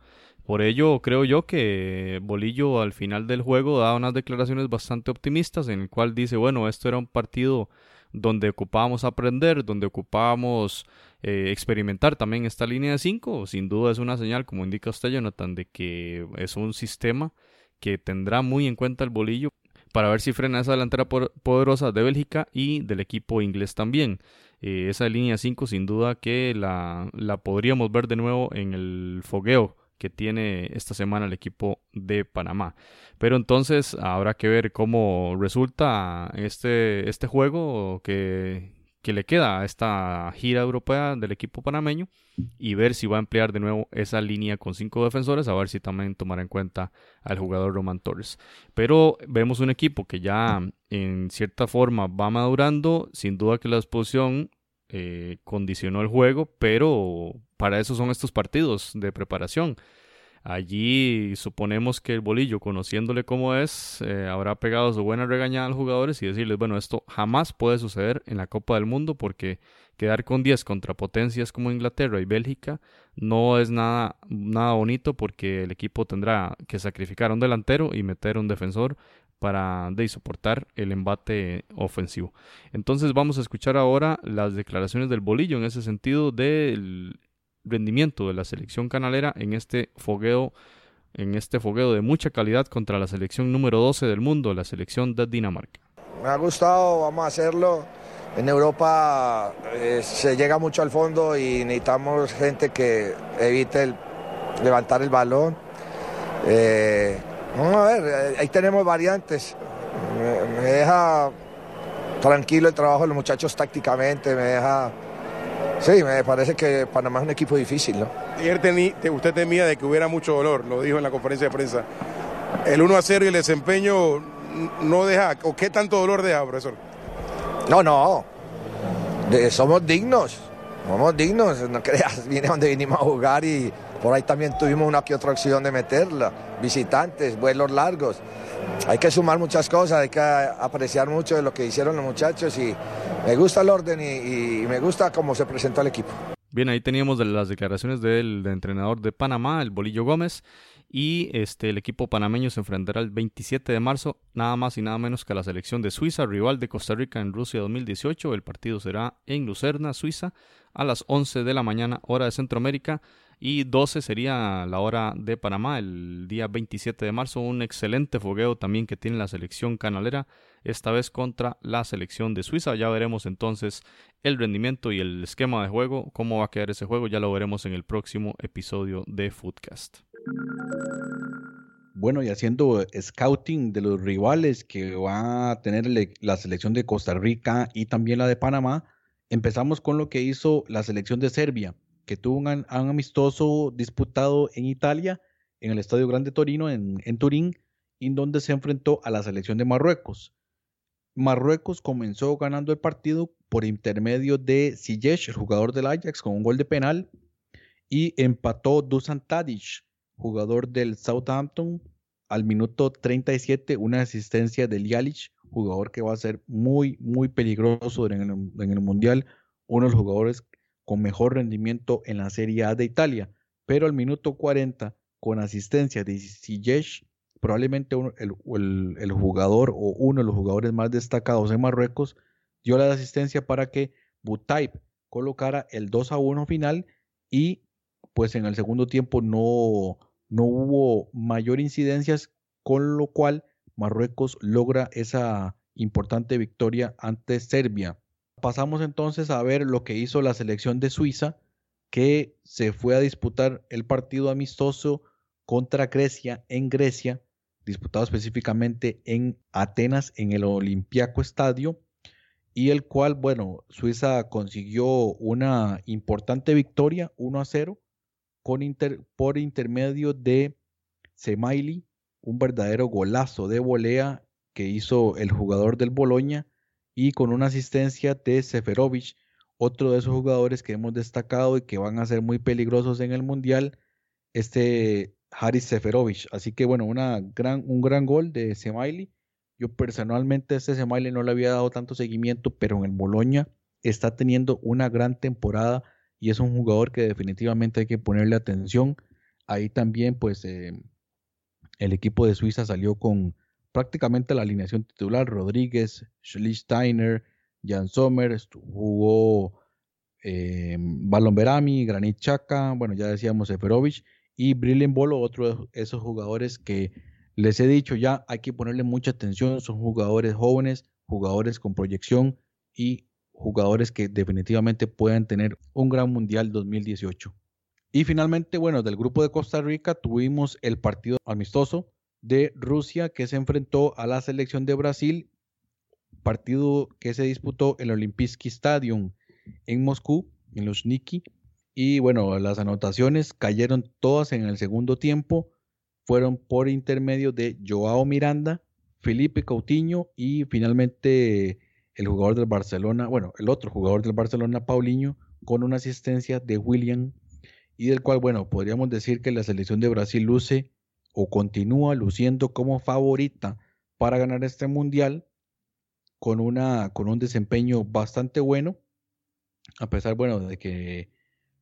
Por ello, creo yo que Bolillo al final del juego da unas declaraciones bastante optimistas en el cual dice, bueno, esto era un partido donde ocupábamos aprender, donde ocupábamos eh, experimentar también esta línea de 5. Sin duda es una señal, como indica usted, Jonathan, de que es un sistema que tendrá muy en cuenta el bolillo para ver si frena esa delantera poderosa de Bélgica y del equipo inglés también. Eh, esa línea 5 sin duda que la, la podríamos ver de nuevo en el fogueo que tiene esta semana el equipo de Panamá. Pero entonces habrá que ver cómo resulta este, este juego que, que le queda a esta gira europea del equipo panameño y ver si va a emplear de nuevo esa línea con cinco defensores, a ver si también tomará en cuenta al jugador Roman Torres. Pero vemos un equipo que ya en cierta forma va madurando, sin duda que la exposición eh, condicionó el juego, pero para eso son estos partidos de preparación. Allí suponemos que el bolillo, conociéndole cómo es, eh, habrá pegado su buena regañada a los jugadores y decirles, bueno, esto jamás puede suceder en la Copa del Mundo porque quedar con 10 contra potencias como Inglaterra y Bélgica no es nada, nada bonito porque el equipo tendrá que sacrificar a un delantero y meter un defensor para de soportar el embate ofensivo. Entonces vamos a escuchar ahora las declaraciones del bolillo en ese sentido del rendimiento de la selección canalera en este fogueo en este fogueo de mucha calidad contra la selección número 12 del mundo, la selección de Dinamarca. Me ha gustado, vamos a hacerlo. En Europa eh, se llega mucho al fondo y necesitamos gente que evite levantar el balón. Eh, vamos a ver, eh, ahí tenemos variantes. Me deja tranquilo el trabajo de los muchachos tácticamente, me deja... Sí, me parece que Panamá es un equipo difícil, ¿no? Ayer tení- te- usted temía de que hubiera mucho dolor, lo dijo en la conferencia de prensa. El 1 a 0 y el desempeño no deja, o qué tanto dolor deja, profesor. No, no. De- somos dignos. Somos dignos. No creas, viene donde vinimos a jugar y por ahí también tuvimos una que otra opción de meterla. Visitantes, vuelos largos. Hay que sumar muchas cosas, hay que apreciar mucho de lo que hicieron los muchachos y me gusta el orden y, me gusta cómo se presentó el equipo. Bien, ahí teníamos las declaraciones del entrenador de Panamá, el Bolillo Gómez, y este el equipo panameño se enfrentará el 27 de marzo, nada más y nada menos que a la selección de Suiza, rival de Costa Rica en Rusia 2018. El partido será en Lucerna, Suiza, a las 11 de la mañana, hora de Centroamérica, y 12 sería la hora de Panamá, el día 27 de marzo. Un excelente fogueo también que tiene la selección canalera, esta vez contra la selección de Suiza. Ya veremos entonces el rendimiento y el esquema de juego, cómo va a quedar ese juego, ya lo veremos en el próximo episodio de Footcast. Bueno, y haciendo scouting de los rivales que va a tener la selección de Costa Rica y también la de Panamá, empezamos con lo que hizo la selección de Serbia, que tuvo un, amistoso disputado en Italia, en el Estadio Grande Torino, en, Turín, en donde se enfrentó a la selección de Marruecos. Marruecos comenzó ganando el partido por intermedio de Ziyech, el jugador del Ajax, con un gol de penal, y empató Dusan Tadic, jugador del Southampton, al minuto 37, una asistencia de Lialic, jugador que va a ser muy, muy peligroso en el, en el Mundial, uno de los jugadores con mejor rendimiento en la Serie A de Italia, pero al minuto 40, con asistencia de Ziyech, probablemente el jugador o uno de los jugadores más destacados en Marruecos, dio la asistencia para que Butaib colocara el 2 a 1 final y pues en el segundo tiempo no, no hubo mayor incidencias, con lo cual Marruecos logra esa importante victoria ante Serbia. Pasamos entonces a ver lo que hizo la selección de Suiza, que se fue a disputar el partido amistoso contra Grecia en Grecia, disputado específicamente en Atenas, en el Olympiaco Estadio, y el cual, bueno, Suiza consiguió una importante victoria, 1 a 0, con inter- por intermedio de Semaili, un verdadero golazo de volea que hizo el jugador del Boloña y con una asistencia de Seferovic, otro de esos jugadores que hemos destacado y que van a ser muy peligrosos en el Mundial, este Haris Seferovic. Así que bueno, una gran, un gran gol de Semaili. Yo personalmente a este Semaili no le había dado tanto seguimiento, pero en el Boloña está teniendo una gran temporada y es un jugador que definitivamente hay que ponerle atención. Ahí también, pues, eh, el equipo de Suiza salió con prácticamente la alineación titular: Rodríguez, Schlichsteiner, Jan Sommer, jugó eh, Balon Berami, Granit Xhaka, bueno, ya decíamos Seferovic y Brillen Bolo, otro de esos jugadores que les he dicho ya, hay que ponerle mucha atención, son jugadores jóvenes, jugadores con proyección y jugadores que definitivamente pueden tener un gran Mundial 2018. Y finalmente, bueno, del grupo de Costa Rica tuvimos el partido amistoso de Rusia que se enfrentó a la selección de Brasil, partido que se disputó en el Olimpijski Stadium en Moscú, en los Niki. Y bueno, las anotaciones cayeron todas en el segundo tiempo, fueron por intermedio de Joao Miranda, Felipe Coutinho y finalmente el jugador del Barcelona, bueno, el otro jugador del Barcelona, Paulinho, con una asistencia de William y del cual, bueno, podríamos decir que la selección de Brasil luce o continúa luciendo como favorita para ganar este mundial con, una, con un desempeño bastante bueno, a pesar, bueno, de que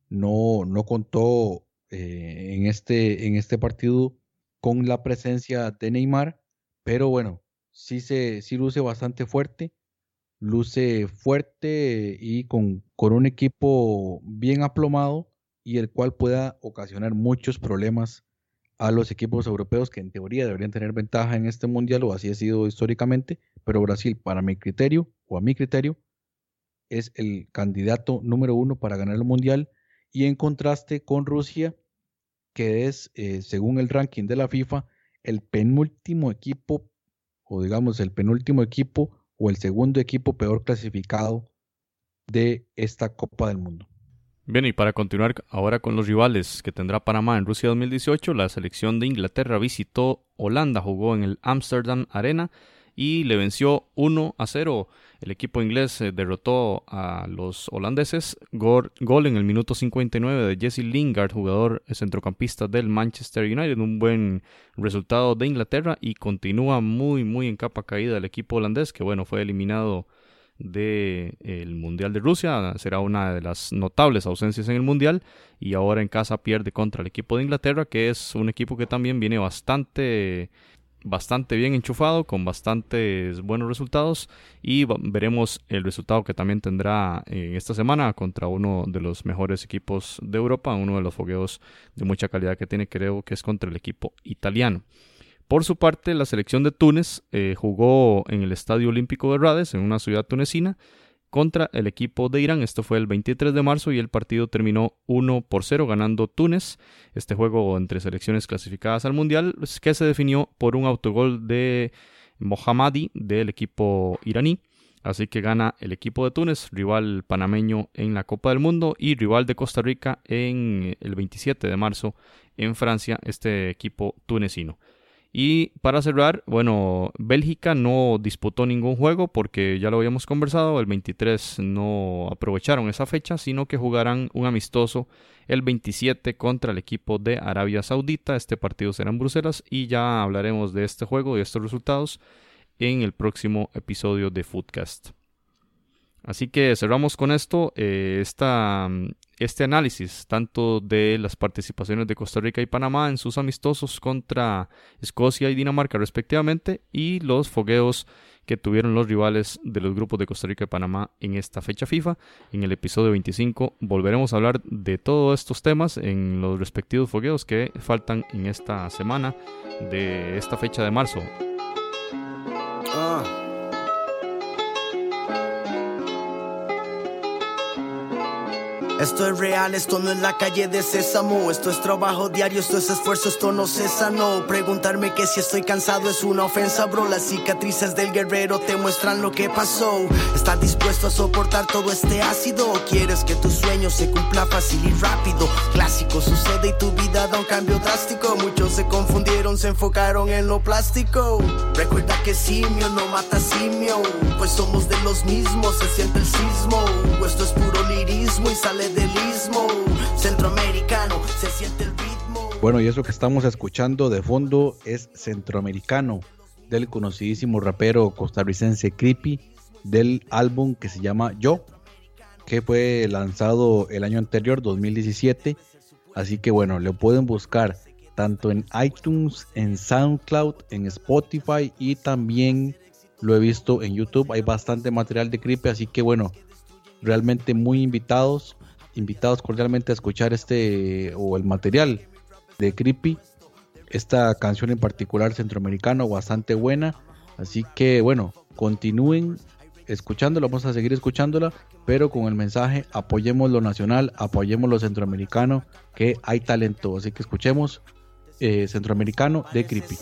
no, no contó eh, en, este, en este partido con la presencia de Neymar, pero bueno, sí, se, sí luce bastante fuerte, luce fuerte y con, con un equipo bien aplomado y el cual pueda ocasionar muchos problemas a los equipos europeos que en teoría deberían tener ventaja en este mundial o así ha sido históricamente, pero Brasil para mi criterio o a mi criterio es el candidato número uno para ganar el mundial y en contraste con Rusia, que es, eh, según el ranking de la FIFA, el penúltimo equipo, o digamos el penúltimo equipo o el segundo equipo peor clasificado de esta Copa del Mundo. Bien, y para continuar ahora con los rivales que tendrá Panamá en Rusia 2018, la selección de Inglaterra visitó Holanda, jugó en el Amsterdam Arena y le venció 1 a 0. El equipo inglés eh, derrotó a los holandeses. Gol, en el minuto 59 de Jesse Lingard, jugador centrocampista del Manchester United. Un buen resultado de Inglaterra y continúa muy, muy en capa caída el equipo holandés, que bueno, fue eliminado del Mundial de Rusia. Será una de las notables ausencias en el Mundial. Y ahora en casa pierde contra el equipo de Inglaterra, que es un equipo que también viene bastante bastante bien enchufado, con bastantes buenos resultados y veremos el resultado que también tendrá en esta semana contra uno de los mejores equipos de Europa, uno de los fogueos de mucha calidad que tiene, creo que es contra el equipo italiano. Por su parte, la selección de Túnez eh, jugó en el Estadio Olímpico de Rades, en una ciudad tunecina, contra el equipo de Irán. Esto fue el 23 de marzo y el partido terminó 1 por 0 ganando Túnez. Este juego entre selecciones clasificadas al Mundial que se definió por un autogol de Mohammadi del equipo iraní. Así que gana el equipo de Túnez, rival panameño en la Copa del Mundo y rival de Costa Rica en el 27 de marzo en Francia, este equipo tunecino. Y para cerrar, bueno, Bélgica no disputó ningún juego porque ya lo habíamos conversado, el 23 no aprovecharon esa fecha, sino que jugarán un amistoso el 27 contra el equipo de Arabia Saudita. Este partido será en Bruselas y ya hablaremos de este juego y estos resultados en el próximo episodio de Foodcast. Así que cerramos con esto eh, este análisis tanto de las participaciones de Costa Rica y Panamá en sus amistosos contra Escocia y Dinamarca respectivamente y los fogueos que tuvieron los rivales de los grupos de Costa Rica y Panamá en esta fecha FIFA. En el episodio 25 volveremos a hablar de todos estos temas en los respectivos fogueos que faltan en esta semana de esta fecha de marzo. Esto es real, esto no es la calle de Sésamo. Esto es trabajo diario, esto es esfuerzo, esto no cesa, no. Preguntarme que si estoy cansado es una ofensa, bro. Las cicatrices del guerrero te muestran lo que pasó. ¿Estás dispuesto a soportar todo este ácido? ¿O quieres que tu sueño se cumpla fácil y rápido? Clásico sucede y tu vida da un cambio drástico. Muchos se confundieron, se enfocaron en lo plástico. Recuerda que simio no mata simio. Pues somos de los mismos, se siente el sismo. Esto es puro lirismo y sale del centroamericano, se siente el ritmo. Bueno, y eso que estamos escuchando de fondo es centroamericano del conocidísimo rapero costarricense Creepy del álbum que se llama Yo, que fue lanzado el año anterior, 2017. Así que bueno, lo pueden buscar tanto en iTunes, en SoundCloud, en Spotify y también lo he visto en YouTube. Hay bastante material de Creepy, así que bueno, realmente muy invitados invitados cordialmente a escuchar este o el material de Creepy. Esta canción en particular centroamericano bastante buena. Así que bueno, continúen escuchándola, vamos a seguir escuchándola, pero con el mensaje apoyemos lo nacional, apoyemos lo centroamericano, que hay talento. Así que escuchemos eh, centroamericano de Creepy.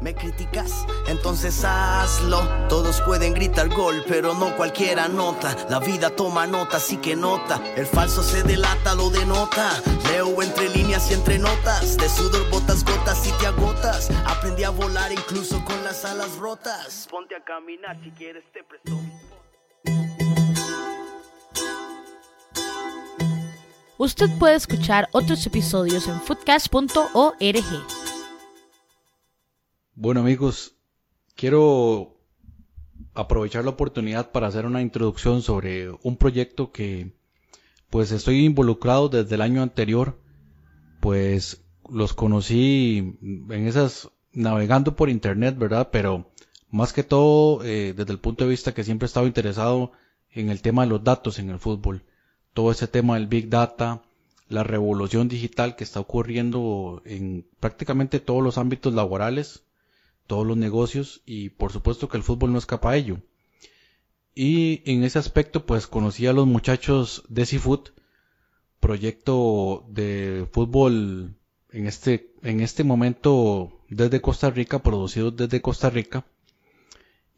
¿Me criticas? Entonces hazlo. Todos pueden gritar gol, pero no cualquiera nota. La vida toma nota, así que nota. El falso se delata, lo denota. Leo entre líneas y entre notas. De sudor botas gotas y te agotas. Aprendí a volar incluso con las alas rotas. Ponte a caminar si quieres, te presto. Usted puede escuchar otros episodios en foodcast.org. Bueno amigos, quiero aprovechar la oportunidad para hacer una introducción sobre un proyecto que pues estoy involucrado desde el año anterior, pues los conocí en esas navegando por internet, ¿verdad? Pero más que todo eh, desde el punto de vista que siempre he estado interesado en el tema de los datos en el fútbol, todo ese tema del big data, la revolución digital que está ocurriendo en prácticamente todos los ámbitos laborales, todos los negocios y por supuesto que el fútbol no escapa a ello. Y en ese aspecto, pues conocí a los muchachos de Seafood, proyecto de fútbol en este, en este momento desde Costa Rica, producido desde Costa Rica.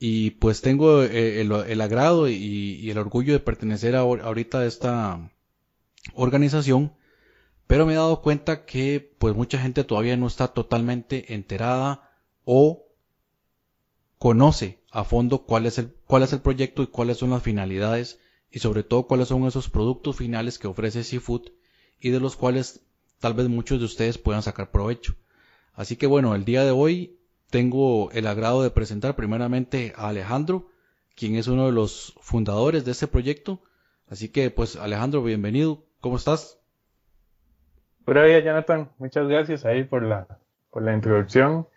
Y pues tengo eh, el, agrado y, el orgullo de pertenecer a, ahorita a esta organización. Pero me he dado cuenta que pues mucha gente todavía no está totalmente enterada o conoce a fondo cuál es el, cuál es el proyecto y cuáles son las finalidades y sobre todo cuáles son esos productos finales que ofrece Seafood y de los cuales tal vez muchos de ustedes puedan sacar provecho. Así que bueno, el día de hoy tengo el agrado de presentar primeramente a Alejandro, quien es uno de los fundadores de este proyecto. Así que pues Alejandro, bienvenido. ¿Cómo estás? Buenos días, Jonathan. Muchas gracias ahí por la, por la introducción.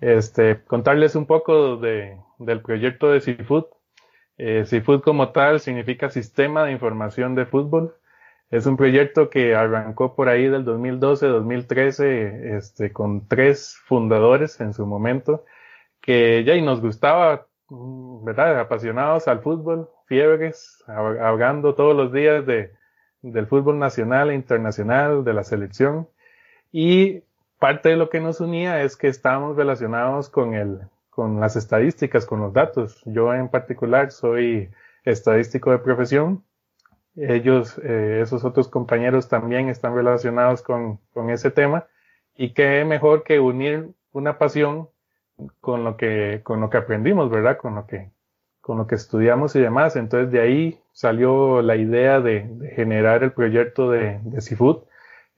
Este, contarles un poco de, del proyecto de Seafood. Eh, Seafood como tal significa Sistema de Información de Fútbol. Es un proyecto que arrancó por ahí del 2012-2013 este, con tres fundadores en su momento, que ya y nos gustaba, mm, ¿verdad? Apasionados al fútbol, fiebres, hablando todos los días de, del fútbol nacional e internacional, de la selección. Y parte de lo que nos unía es que estábamos relacionados con el, con las estadísticas, con los datos. Yo en particular soy estadístico de profesión. Ellos, eh, esos otros compañeros también están relacionados con, con ese tema. Y qué mejor que unir una pasión con lo que, con lo que aprendimos, ¿verdad? Con lo que, con lo que estudiamos y demás. Entonces de ahí salió la idea de, generar el proyecto de, de Seafood.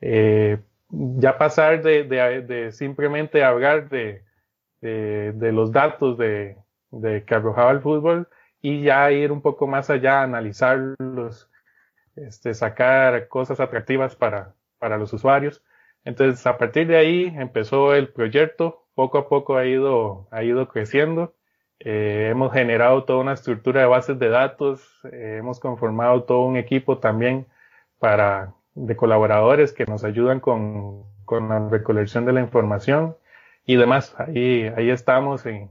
Eh, ya pasar de, de, simplemente hablar de, de, los datos de, que arrojaba el fútbol y ya ir un poco más allá, analizarlos, este, sacar cosas atractivas para, para los usuarios. Entonces, a partir de ahí empezó el proyecto, poco a poco ha ido, ha ido creciendo. Eh, hemos generado toda una estructura de bases de datos, eh, hemos conformado todo un equipo también para de colaboradores que nos ayudan con, con la recolección de la información y demás. Ahí, ahí estamos. Y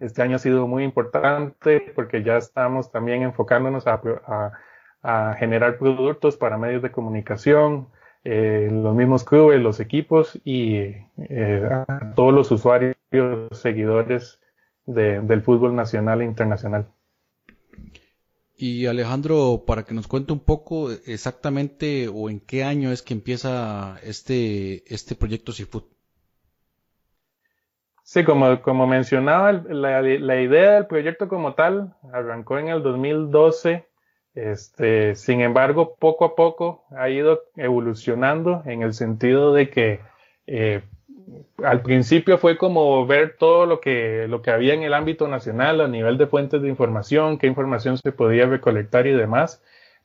este año ha sido muy importante porque ya estamos también enfocándonos a, a, generar productos para medios de comunicación, eh, los mismos clubes, los equipos y eh, todos los usuarios, seguidores de, del fútbol nacional e internacional. Y Alejandro, para que nos cuente un poco exactamente o en qué año es que empieza este, este proyecto Seafood. Sí, como, como mencionaba, la, la, idea del proyecto como tal arrancó en el 2012. Este, sin embargo, poco a poco ha ido evolucionando en el sentido de que eh, al principio fue como ver todo lo que, lo que había en el ámbito nacional a nivel de fuentes de información, qué información se podía recolectar y demás,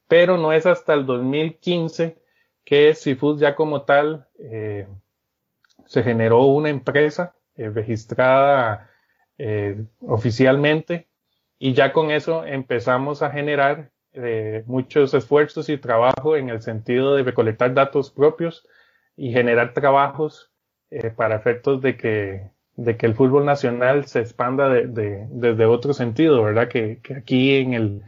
pero no es hasta el 2015 que Seafood ya como tal eh, se generó una empresa eh, registrada eh, oficialmente y ya con eso empezamos a generar muchos esfuerzos y trabajo en el sentido de recolectar datos propios y generar trabajos eh, para efectos de que, de que el fútbol nacional se expanda de, desde otro sentido, ¿verdad? Que, que aquí en el,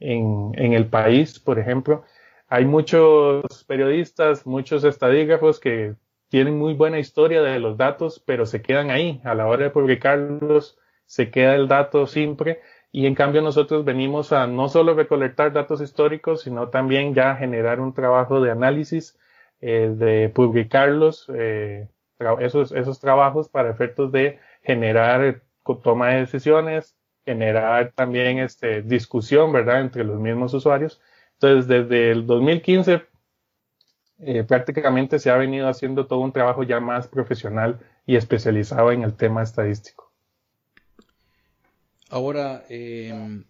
en, en, el país, por ejemplo, hay muchos periodistas, muchos estadígrafos que tienen muy buena historia de los datos, pero se quedan ahí. A la hora de publicarlos, se queda el dato siempre. Y en cambio nosotros venimos a no solo recolectar datos históricos, sino también ya generar un trabajo de análisis, eh, de publicarlos, eh, esos, esos trabajos para efectos de generar toma de decisiones, generar también este, discusión, ¿verdad?, entre los mismos usuarios. Entonces, desde el 2015 eh, prácticamente se ha venido haciendo todo un trabajo ya más profesional y especializado en el tema estadístico. Ahora, em,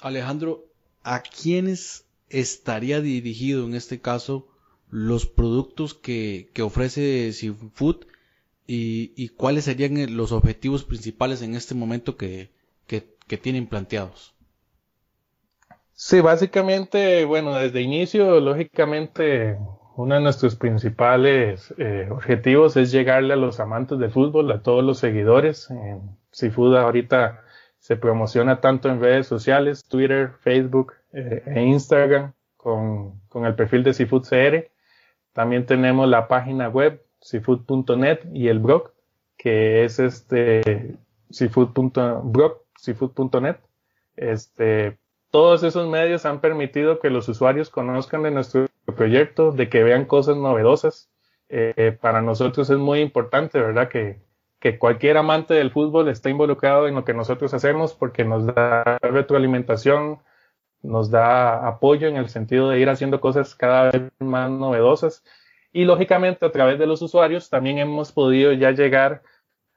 Alejandro, ¿a quiénes estaría dirigido en este caso los productos que, que ofrece Seafood y, y, cuáles serían los objetivos principales en este momento que, que, tienen planteados. Sí, básicamente, bueno, desde inicio, lógicamente, uno de nuestros principales eh, objetivos es llegarle a los amantes del fútbol, a todos los seguidores. En Seafood ahorita Se promociona tanto en redes sociales, Twitter, Facebook eh, e Instagram con, con, el perfil de Seafood CR. También tenemos la página web seafood.net y el blog que es este seafood.blog, seafood.net. Este, todos esos medios han permitido que los usuarios conozcan de nuestro proyecto, de que vean cosas novedosas. Eh, para nosotros es muy importante, ¿verdad? Que, que cualquier amante del fútbol esté involucrado en lo que nosotros hacemos porque nos da retroalimentación, nos da apoyo en el sentido de ir haciendo cosas cada vez más novedosas. Y lógicamente a través de los usuarios también hemos podido ya llegar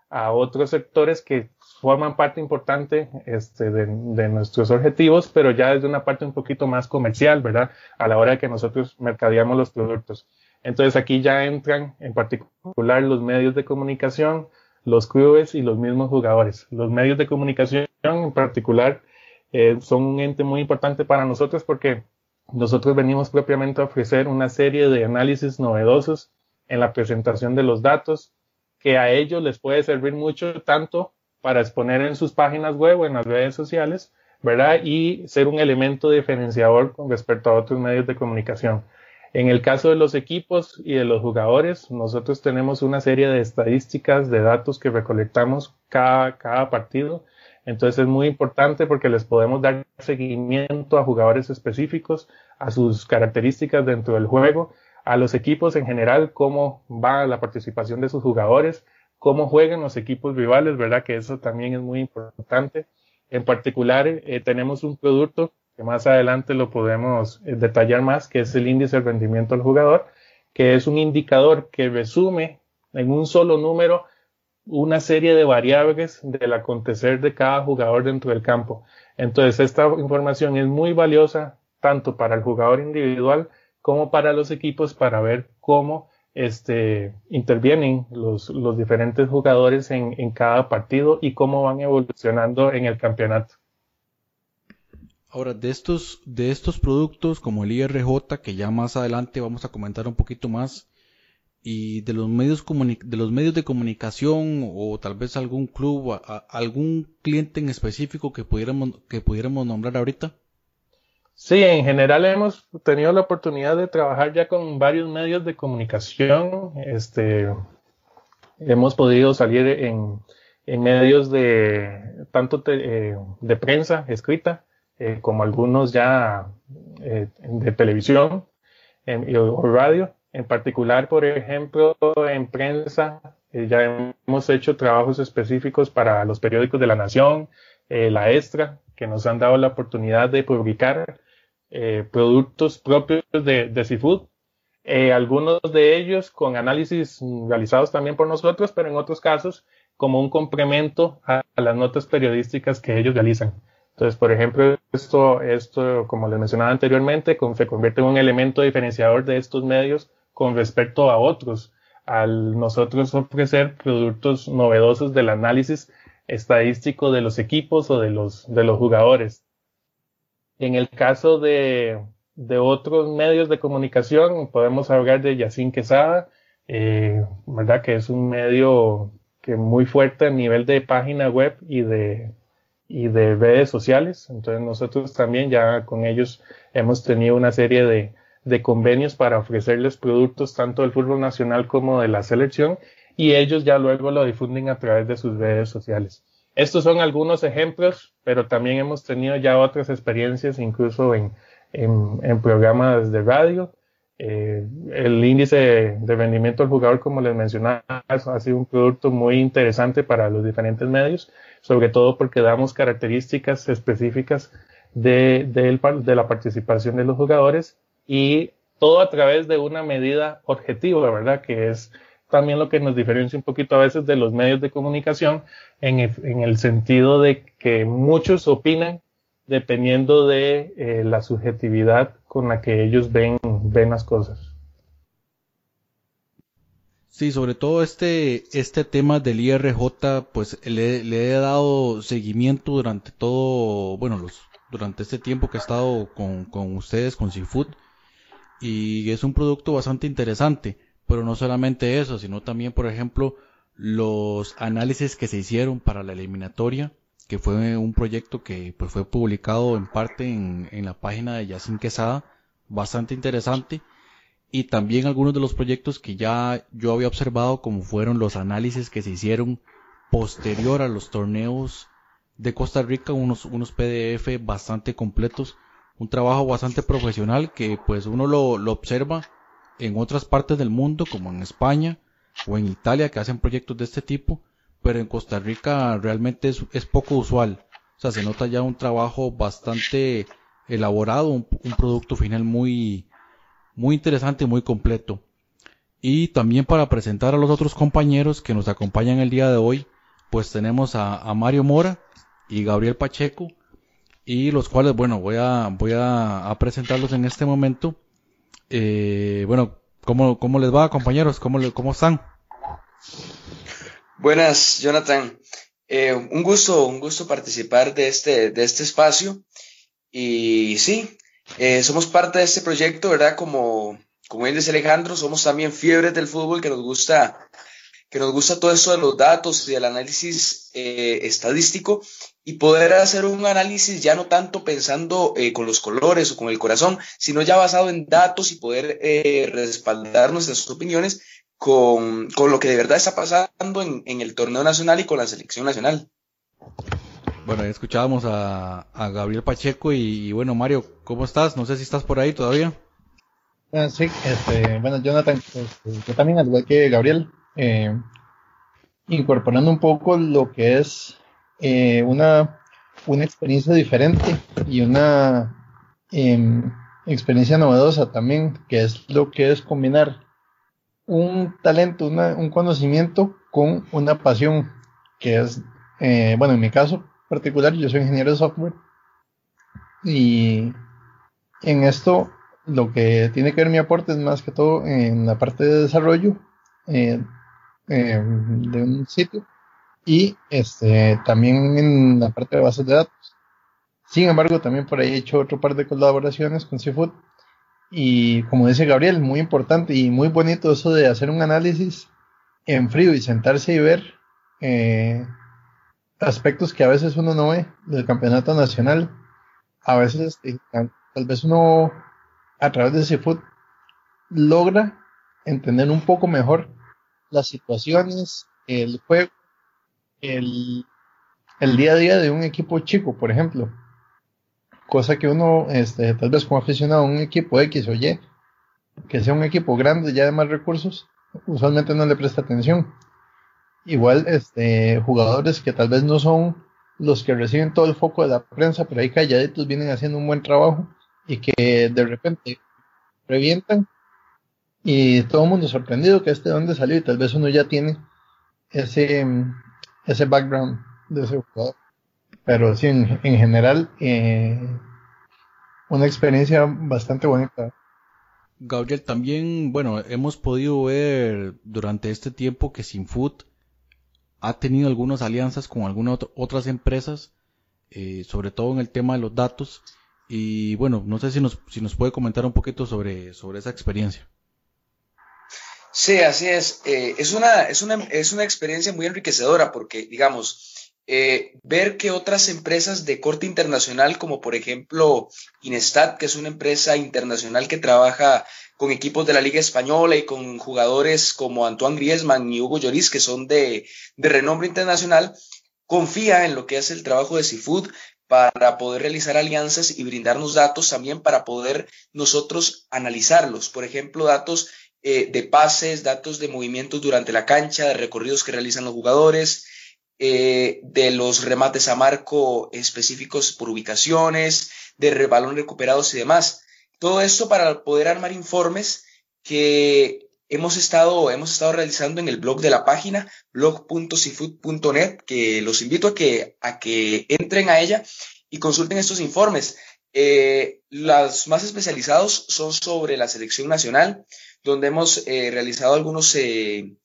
a otros sectores que forman parte importante este, de, nuestros objetivos, pero ya desde una parte un poquito más comercial, ¿verdad? A la hora de que nosotros mercadeamos los productos. Entonces aquí ya entran en particular los medios de comunicación, los clubes y los mismos jugadores. Los medios de comunicación en particular eh, son un ente muy importante para nosotros porque nosotros venimos propiamente a ofrecer una serie de análisis novedosos en la presentación de los datos que a ellos les puede servir mucho tanto para exponer en sus páginas web o en las redes sociales, ¿verdad? Y ser un elemento diferenciador con respecto a otros medios de comunicación. En el caso de los equipos y de los jugadores, nosotros tenemos una serie de estadísticas, de datos que recolectamos cada, cada partido. Entonces es muy importante porque les podemos dar seguimiento a jugadores específicos, a sus características dentro del juego, a los equipos en general, cómo va la participación de sus jugadores, cómo juegan los equipos rivales, ¿verdad? Que eso también es muy importante. En particular, eh, tenemos un producto que más adelante lo podemos eh, detallar más, que es el índice de rendimiento del jugador, que es un indicador que resume en un solo número una serie de variables del acontecer de cada jugador dentro del campo. Entonces, esta información es muy valiosa tanto para el jugador individual como para los equipos para ver cómo este, intervienen los, los diferentes jugadores en, en, cada partido y cómo van evolucionando en el campeonato. Ahora, de estos, de estos productos como el IRJ, que ya más adelante vamos a comentar un poquito más, y de los medios, de, los medios de comunicación o tal vez algún club, algún cliente en específico que pudiéramos, que pudiéramos nombrar ahorita. Sí, en general hemos tenido la oportunidad de trabajar ya con varios medios de comunicación. Este, hemos podido salir en, en medios de tanto eh, de prensa escrita eh, como algunos ya eh, de televisión o radio. En particular, por ejemplo, en prensa ya hemos hecho trabajos específicos para los periódicos de la Nación, la Extra, que nos han dado la oportunidad de publicar eh, productos propios de, de Seafood. Eh, algunos de ellos con análisis realizados también por nosotros, pero en otros casos como un complemento a, las notas periodísticas que ellos realizan. Entonces, por ejemplo, esto, esto como les mencionaba anteriormente, se convierte en un elemento diferenciador de estos medios con respecto a otros, al nosotros ofrecer productos novedosos del análisis estadístico de los equipos o de los, de los jugadores. En el caso de, de otros medios de comunicación, podemos hablar de Yacine Quesada, eh, ¿verdad? Que es un medio que muy fuerte a nivel de página web y de, y de redes sociales. Entonces nosotros también ya con ellos hemos tenido una serie de, de convenios para ofrecerles productos tanto del fútbol nacional como de la selección y ellos ya luego lo difunden a través de sus redes sociales. Estos son algunos ejemplos, pero también hemos tenido ya otras experiencias, incluso en, en, programas de radio. Eh, el índice de rendimiento del jugador, como les mencionaba, ha sido un producto muy interesante para los diferentes medios, sobre todo porque damos características específicas de, de, de la participación de los jugadores y todo a través de una medida objetiva, ¿verdad? Que es también lo que nos diferencia un poquito a veces de los medios de comunicación en el, en el sentido de que muchos opinan dependiendo de eh, la subjetividad con la que ellos ven, ven las cosas. Sí, sobre todo este, este tema del IRJ, pues le, le, he dado seguimiento durante todo, bueno, los, durante este tiempo que he estado con, con ustedes, con Seafood, y es un producto bastante interesante pero no solamente eso, sino también, por ejemplo, los análisis que se hicieron para la eliminatoria que fue un proyecto que pues, fue publicado en parte en, en la página de Yacine Quesada, bastante interesante. Y también algunos de los proyectos que ya yo había observado, como fueron los análisis que se hicieron posterior a los torneos de Costa Rica, unos, unos PDF bastante completos, un trabajo bastante profesional que pues uno lo, observa en otras partes del mundo, como en España o en Italia, que hacen proyectos de este tipo, pero en Costa Rica realmente es, es poco usual. O sea, se nota ya un trabajo bastante elaborado, un, producto final muy, muy interesante y muy completo. Y también para presentar a los otros compañeros que nos acompañan el día de hoy, pues tenemos a, a Mario Mora y Gabriel Pacheco, y los cuales, bueno, voy a, voy a, presentarlos en este momento. Eh, bueno, ¿cómo, ¿cómo les va, compañeros? ¿Cómo, cómo están? Buenas, Jonathan. Eh, un gusto, un gusto participar de este, de este espacio. Y sí, eh, somos parte de este proyecto, ¿verdad? Como, como bien dice Alejandro, somos también fiebres del fútbol que nos gusta, que nos gusta todo esto de los datos y del análisis eh, estadístico y poder hacer un análisis ya no tanto pensando eh, con los colores o con el corazón, sino ya basado en datos y poder eh, respaldar nuestras opiniones con, con lo que de verdad está pasando en, en el torneo nacional y con la selección nacional. Bueno, ya escuchábamos a, a Gabriel Pacheco y, y bueno, Mario, ¿cómo estás? No sé si estás por ahí todavía. Ah, sí, este, bueno, Jonathan, este, yo también, al igual que Gabriel, eh, incorporando un poco lo que es eh, una, una experiencia diferente y una em, experiencia novedosa también, que es lo que es combinar un talento, una- un conocimiento con una pasión, que es, eh, bueno, en mi caso particular, yo soy ingeniero de software y en esto lo que tiene que ver mi aporte es más que todo en la parte de desarrollo eh, eh, de un sitio y este también en la parte de bases de datos. Sin embargo, también por ahí he hecho otro par de colaboraciones con Seafood y como dice Gabriel, muy importante y muy bonito eso de hacer un análisis en frío y sentarse y ver eh, aspectos que a veces uno no ve del campeonato nacional. A veces tal tal vez uno a través de Seafood logra entender un poco mejor las situaciones, el juego, el, el día a día de un equipo chico, por ejemplo. Cosa que uno, este, tal vez como aficionado a un equipo X o Y, que sea un equipo grande ya de más recursos, usualmente no le presta atención. Igual, este, jugadores que tal vez no son los que reciben todo el foco de la prensa, pero ahí calladitos vienen haciendo un buen trabajo y que de repente revientan y todo el mundo sorprendido que este de dónde salió y tal vez uno ya tiene ese, ese background de ese jugador. Pero sí, en, en general, eh, una experiencia bastante bonita. Gabriel, también, bueno, hemos podido ver durante este tiempo que Sinfood ha tenido algunas alianzas con algunas ot- otras empresas, eh, sobre todo en el tema de los datos. Y bueno, no sé si nos, si nos puede comentar un poquito sobre, sobre esa experiencia. Sí, así es. Eh, es una, es una, es una experiencia muy enriquecedora porque, digamos, eh, ver que otras empresas de corte internacional, como por ejemplo Inestat, que es una empresa internacional que trabaja con equipos de la Liga Española y con jugadores como Antoine Griezmann y Hugo Lloris, que son de, de renombre internacional, confía en lo que es el trabajo de Seafood para poder realizar alianzas y brindarnos datos también para poder nosotros analizarlos. Por ejemplo, datos eh, de pases, datos de movimientos durante la cancha, de recorridos que realizan los jugadores, eh, de los remates a marco específicos por ubicaciones, de re- balón recuperados y demás. Todo esto para poder armar informes que hemos estado, hemos estado realizando en el blog de la página blog.seafood.net, que los invito a que, a que entren a ella y consulten estos informes. Eh, los más especializados son sobre la selección nacional, donde hemos eh, realizado algunos, eh,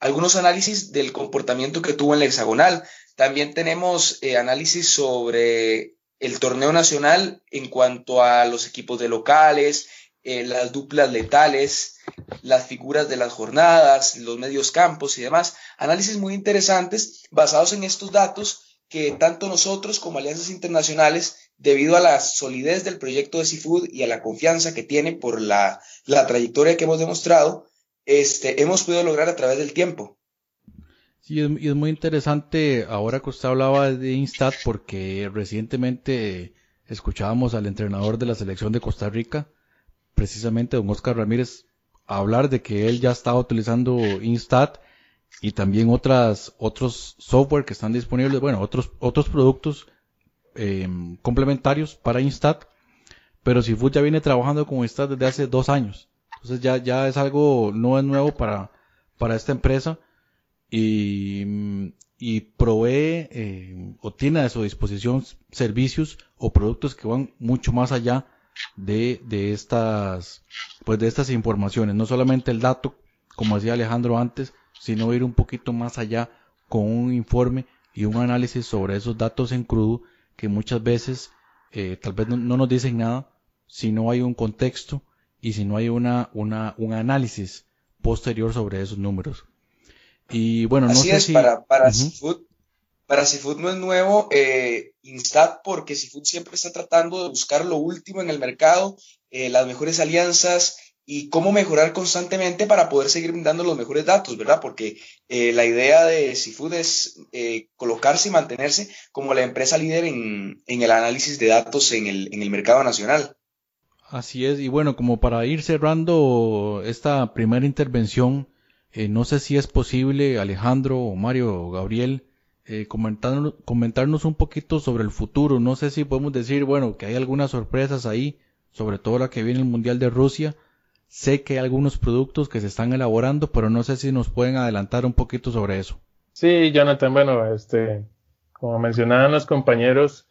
algunos análisis del comportamiento que tuvo en la hexagonal. También tenemos eh, análisis sobre el torneo nacional en cuanto a los equipos de locales, las duplas letales, las figuras de las jornadas, los medios campos y demás. Análisis muy interesantes basados en estos datos que tanto nosotros como alianzas internacionales, debido a la solidez del proyecto de Seafood y a la confianza que tiene por la, la trayectoria que hemos demostrado, este, hemos podido lograr a través del tiempo. Sí, es, y es muy interesante ahora que usted hablaba de Instat porque recientemente escuchábamos al entrenador de la selección de Costa Rica, precisamente don Oscar Ramírez, hablar de que él ya estaba utilizando Instat y también otras otros software que están disponibles, bueno, otros otros productos eh, complementarios para Instat, pero Seafood ya viene trabajando con Instat desde hace dos años, entonces ya ya es algo no es nuevo para para esta empresa y, y provee eh, o tiene a su disposición servicios o productos que van mucho más allá de, de estas pues de estas informaciones. No solamente el dato como decía Alejandro antes sino ir un poquito más allá con un informe y un análisis sobre esos datos en crudo que muchas veces eh, tal vez no, no, nos dicen nada si no hay un contexto y si no hay una, una un análisis posterior sobre esos números y bueno, no Así sé es, si... para, para. Seafood, para Seafood no es nuevo eh, Instat porque Seafood siempre está tratando de buscar lo último en el mercado, eh, las mejores alianzas y cómo mejorar constantemente para poder seguir brindando los mejores datos, ¿verdad? Porque eh, la idea de Seafood es eh, colocarse y mantenerse como la empresa líder en, en el análisis de datos en el, en el mercado nacional. Así es, y bueno, como para ir cerrando esta primera intervención, eh, no sé si es posible, Alejandro, o Mario, o Gabriel, eh, comentarnos, comentarnos un poquito sobre el futuro. No sé si podemos decir, bueno, que hay algunas sorpresas ahí, sobre todo la que viene el Mundial de Rusia. Sé que hay algunos productos que se están elaborando, pero no sé si nos pueden adelantar un poquito sobre eso. Sí, Jonathan, bueno, este, como mencionaban los compañeros,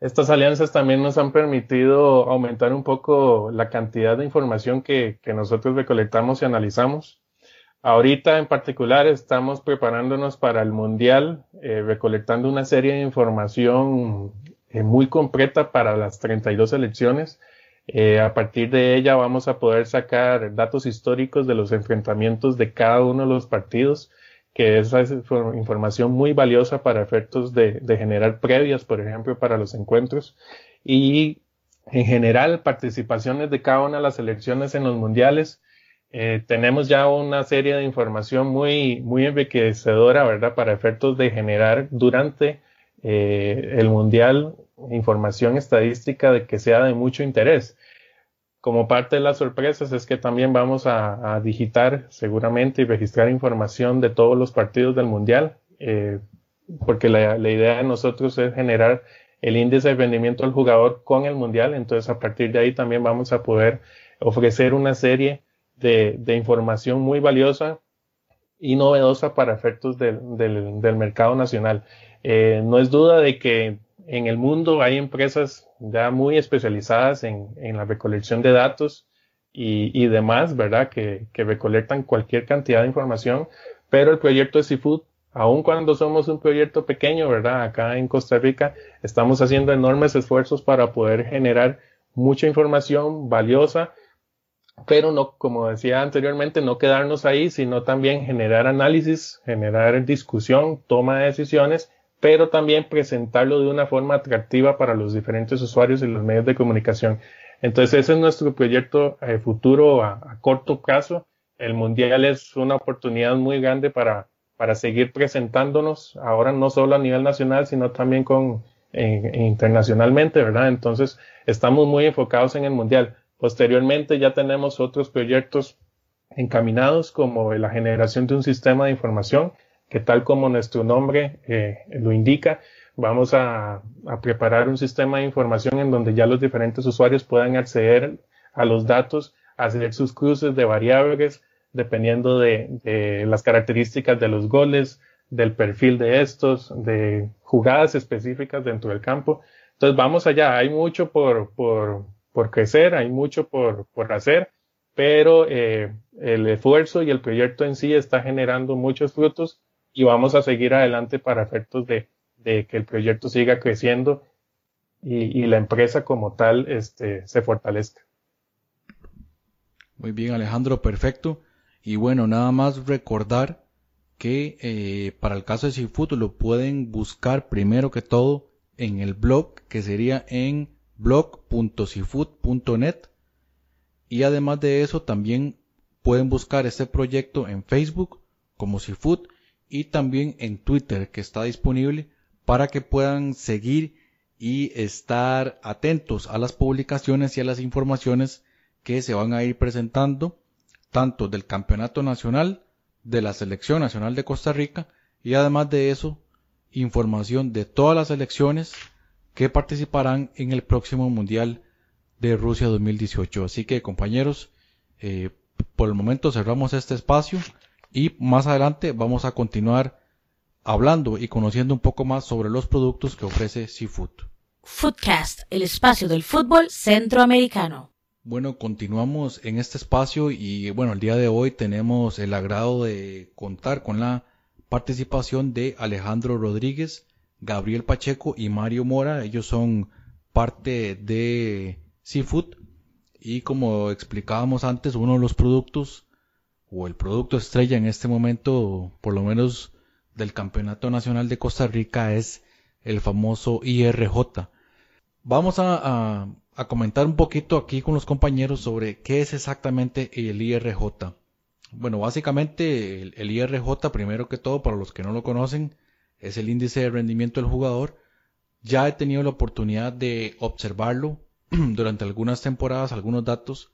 estas alianzas también nos han permitido aumentar un poco la cantidad de información que, que nosotros recolectamos y analizamos. Ahorita en particular estamos preparándonos para el Mundial, eh, recolectando una serie de información eh, muy completa para las 32 elecciones. Eh, a partir de ella vamos a poder sacar datos históricos de los enfrentamientos de cada uno de los partidos, que esa es infor- información muy valiosa para efectos de, de generar previas, por ejemplo, para los encuentros. Y en general, participaciones de cada una de las elecciones en los mundiales. Eh, tenemos ya una serie de información muy, muy enriquecedora, ¿verdad? Para efectos de generar durante eh, el mundial información estadística de que sea de mucho interés. Como parte de las sorpresas es que también vamos a, a digitar seguramente y registrar información de todos los partidos del mundial, eh, porque la, idea de nosotros es generar el índice de rendimiento del jugador con el mundial, entonces a partir de ahí también vamos a poder ofrecer una serie de, información muy valiosa y novedosa para efectos del, del mercado nacional. Eh, no es duda de que en el mundo hay empresas ya muy especializadas en, la recolección de datos y, y demás, ¿verdad? Que, que, recolectan cualquier cantidad de información, pero el proyecto de Seafood, aun cuando somos un proyecto pequeño, ¿verdad? Acá en Costa Rica estamos haciendo enormes esfuerzos para poder generar mucha información valiosa pero no, como decía anteriormente, no quedarnos ahí, sino también generar análisis, generar discusión, toma de decisiones, pero también presentarlo de una forma atractiva para los diferentes usuarios y los medios de comunicación. Entonces, ese es nuestro proyecto eh, futuro a, a, corto plazo. El Mundial es una oportunidad muy grande para, para seguir presentándonos, ahora no solo a nivel nacional, sino también con, eh, internacionalmente, ¿verdad? Entonces, estamos muy enfocados en el Mundial. Posteriormente ya tenemos otros proyectos encaminados como la generación de un sistema de información que tal como nuestro nombre eh, lo indica, vamos a, preparar un sistema de información en donde ya los diferentes usuarios puedan acceder a los datos, hacer sus cruces de variables dependiendo de, las características de los goles, del perfil de estos, de jugadas específicas dentro del campo. Entonces vamos allá, hay mucho por, por, por crecer, hay mucho por, por hacer, pero eh, el esfuerzo y el proyecto en sí está generando muchos frutos y vamos a seguir adelante para efectos de, que el proyecto siga creciendo y, y la empresa como tal este, se fortalezca. Muy bien, Alejandro, perfecto. Y bueno, nada más recordar que eh, para el caso de Seafood lo pueden buscar primero que todo en el blog que sería en blog.seafood.net y además de eso también pueden buscar este proyecto en Facebook como Seafood y también en Twitter que está disponible para que puedan seguir y estar atentos a las publicaciones y a las informaciones que se van a ir presentando tanto del campeonato nacional, de la selección nacional de Costa Rica y además de eso información de todas las selecciones que participarán en el próximo Mundial de Rusia 2018. Así que compañeros, eh, por el momento cerramos este espacio y más adelante vamos a continuar hablando y conociendo un poco más sobre los productos que ofrece Seafood. Foodcast, el espacio del fútbol centroamericano. Bueno, continuamos en este espacio y bueno, el día de hoy tenemos el agrado de contar con la participación de Alejandro Rodríguez, Gabriel Pacheco y Mario Mora. Ellos son parte de Seafood y como explicábamos antes, uno de los productos o el producto estrella en este momento, por lo menos del Campeonato Nacional de Costa Rica, es el famoso IRJ. Vamos a, comentar un poquito aquí con los compañeros sobre qué es exactamente el IRJ. Bueno, básicamente el, el, IRJ, primero que todo, para los que no lo conocen, es el índice de rendimiento del jugador. Ya he tenido la oportunidad de observarlo durante algunas temporadas, algunos datos,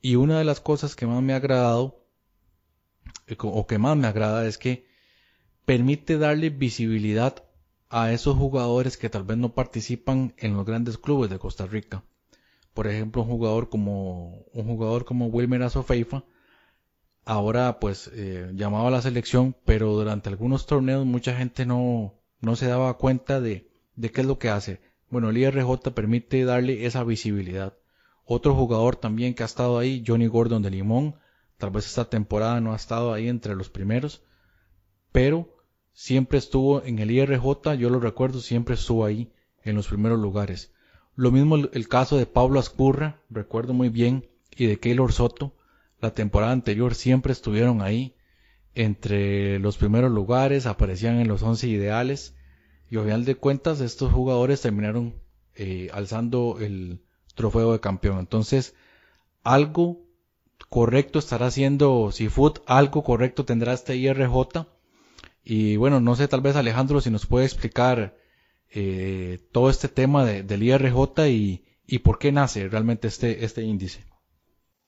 y una de las cosas que más me ha agradado, o que más me agrada, es que permite darle visibilidad a esos jugadores que tal vez no participan en los grandes clubes de Costa Rica. Por ejemplo, un jugador como un jugador como Wilmer Azofeifa ahora pues eh, llamaba a la selección, pero durante algunos torneos mucha gente no, no se daba cuenta de, de qué es lo que hace. Bueno, el IRJ permite darle esa visibilidad. Otro jugador también que ha estado ahí, Johnny Gordon de Limón, tal vez esta temporada no ha estado ahí entre los primeros, pero siempre estuvo en el IRJ, yo lo recuerdo, siempre estuvo ahí en los primeros lugares. Lo mismo el, caso de Pablo Ascurra, recuerdo muy bien, y de Keylor Soto, la temporada anterior siempre estuvieron ahí entre los primeros lugares, aparecían en los once ideales y al final de cuentas estos jugadores terminaron eh, alzando el trofeo de campeón. Entonces, algo correcto estará haciendo Seafood, algo correcto tendrá este IRJ y bueno, no sé, tal vez Alejandro, si nos puede explicar eh, todo este tema del IRJ y, y, por qué nace realmente este, este índice.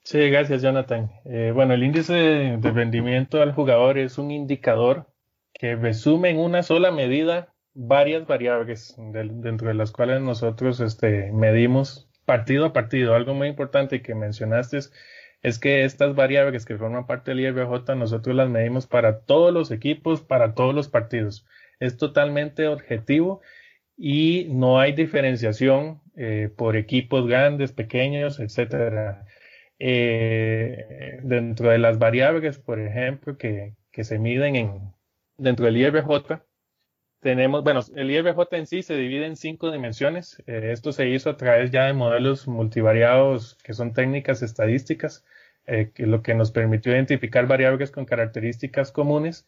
Sí, gracias Jonathan. Eh, bueno, el índice de, rendimiento al jugador es un indicador que resume en una sola medida varias variables dentro de las cuales nosotros este, medimos partido a partido. Algo muy importante que mencionaste es es que estas variables que forman parte del IRJ nosotros las medimos para todos los equipos, para todos los partidos. Es totalmente objetivo y no hay diferenciación eh, por equipos grandes, pequeños, etcétera. Eh, dentro de las variables, por ejemplo, que, se miden en, dentro del IRJ, tenemos, bueno, el IRJ en sí se divide en cinco dimensiones. Eh, esto se hizo a través ya de modelos multivariados que son técnicas estadísticas eh, lo que nos permitió identificar variables con características comunes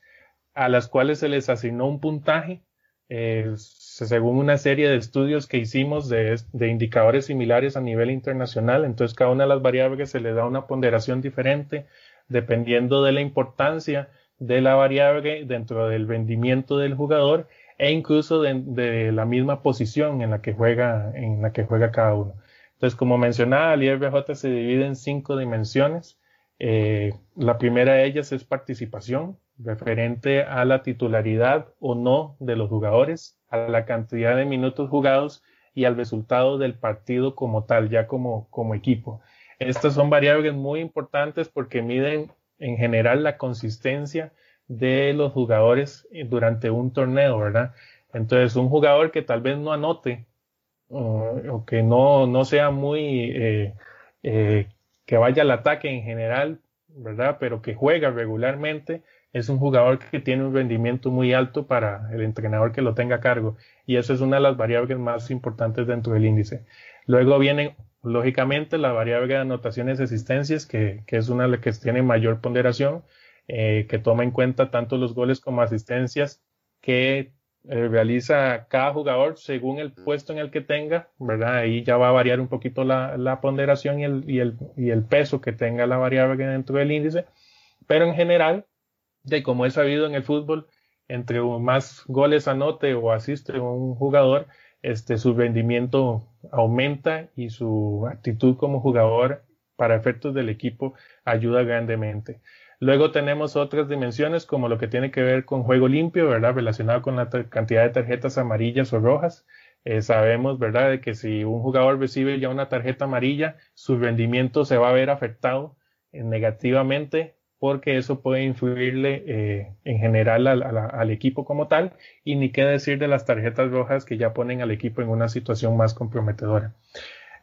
a las cuales se les asignó un puntaje eh, según una serie de estudios que hicimos de, indicadores similares a nivel internacional. Entonces, cada una de las variables se le da una ponderación diferente dependiendo de la importancia de la variable dentro del rendimiento del jugador e incluso de, de, la misma posición en la que juega, en la que juega cada uno. Entonces, como mencionaba, el IRBJ se divide en cinco dimensiones. Eh, la primera de ellas es participación, referente a la titularidad o no de los jugadores, a la cantidad de minutos jugados y al resultado del partido como tal, ya como, como equipo. Estas son variables muy importantes porque miden en general la consistencia de los jugadores durante un torneo, ¿verdad? Entonces, un jugador que tal vez no anote o, que no, no, sea muy, eh, eh, que vaya al ataque en general, ¿verdad? Pero que juega regularmente, es un jugador que tiene un rendimiento muy alto para el entrenador que lo tenga a cargo. Y eso es una de las variables más importantes dentro del índice. Luego vienen, lógicamente, la variable de anotaciones y asistencias, que, que es una de las que tiene mayor ponderación. eh, que toma en cuenta tanto los goles como asistencias que eh, realiza cada jugador según el puesto en el que tenga, ¿verdad? Ahí ya va a variar un poquito la, ponderación y el, y, el, y el, peso que tenga la variable dentro del índice, pero en general, de como es sabido en el fútbol, entre más goles anote o asiste un jugador, este, su rendimiento aumenta y su actitud como jugador para efectos del equipo ayuda grandemente. Luego tenemos otras dimensiones como lo que tiene que ver con juego limpio, ¿verdad? Relacionado con la cantidad de tarjetas amarillas o rojas. Eh, sabemos, ¿verdad?, de que si un jugador recibe ya una tarjeta amarilla, su rendimiento se va a ver afectado eh, negativamente porque eso puede influirle eh, en general al, equipo como tal y ni qué decir de las tarjetas rojas que ya ponen al equipo en una situación más comprometedora.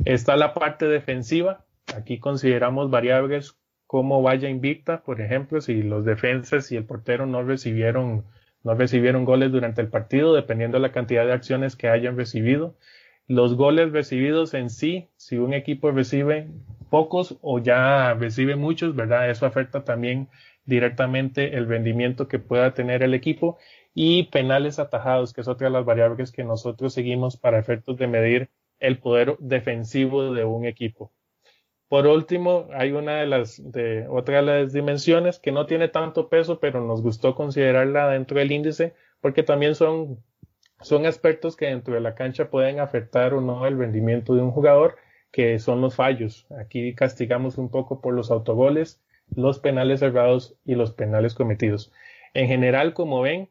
Está la parte defensiva. Aquí consideramos variables como vaya invicta, por ejemplo, si los defensas y el portero no recibieron, no recibieron goles durante el partido, dependiendo de la cantidad de acciones que hayan recibido. Los goles recibidos en sí, si un equipo recibe pocos o ya recibe muchos, ¿verdad? Eso afecta también directamente el rendimiento que pueda tener el equipo y penales atajados, que es otra de las variables que nosotros seguimos para efectos de medir el poder defensivo de un equipo. Por último, hay una de las, de, otra de las dimensiones que no tiene tanto peso, pero nos gustó considerarla dentro del índice, porque también son, son aspectos que dentro de la cancha pueden afectar o no el rendimiento de un jugador que son los fallos. Aquí castigamos un poco por los autogoles, los penales cerrados y los penales cometidos. En general, como ven,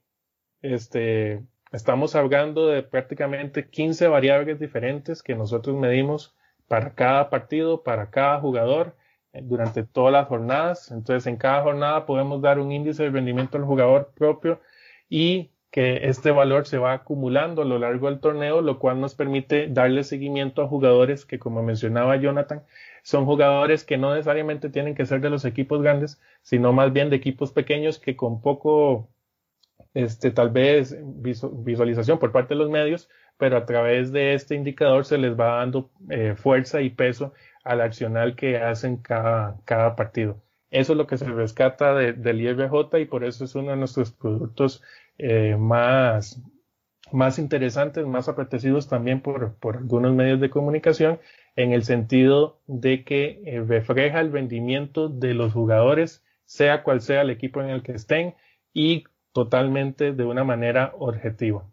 este, estamos hablando de prácticamente 15 variables diferentes que nosotros medimos para cada partido, para cada jugador, eh, durante todas las jornadas. Entonces, en cada jornada podemos dar un índice de rendimiento al jugador propio y que este valor se va acumulando a lo largo del torneo, lo cual nos permite darle seguimiento a jugadores que, como mencionaba Jonathan, son jugadores que no necesariamente tienen que ser de los equipos grandes, sino más bien de equipos pequeños que con poco, este, tal vez visualización por parte de los medios, pero a través de este indicador se les va dando eh, fuerza y peso al accional que hacen cada, partido. Eso es lo que se rescata del IRJ y por eso es uno de nuestros productos eh, más, más interesantes, más apetecidos también por, por, algunos medios de comunicación, en el sentido de que eh, refleja el rendimiento de los jugadores, sea cual sea el equipo en el que estén, y totalmente de una manera objetiva.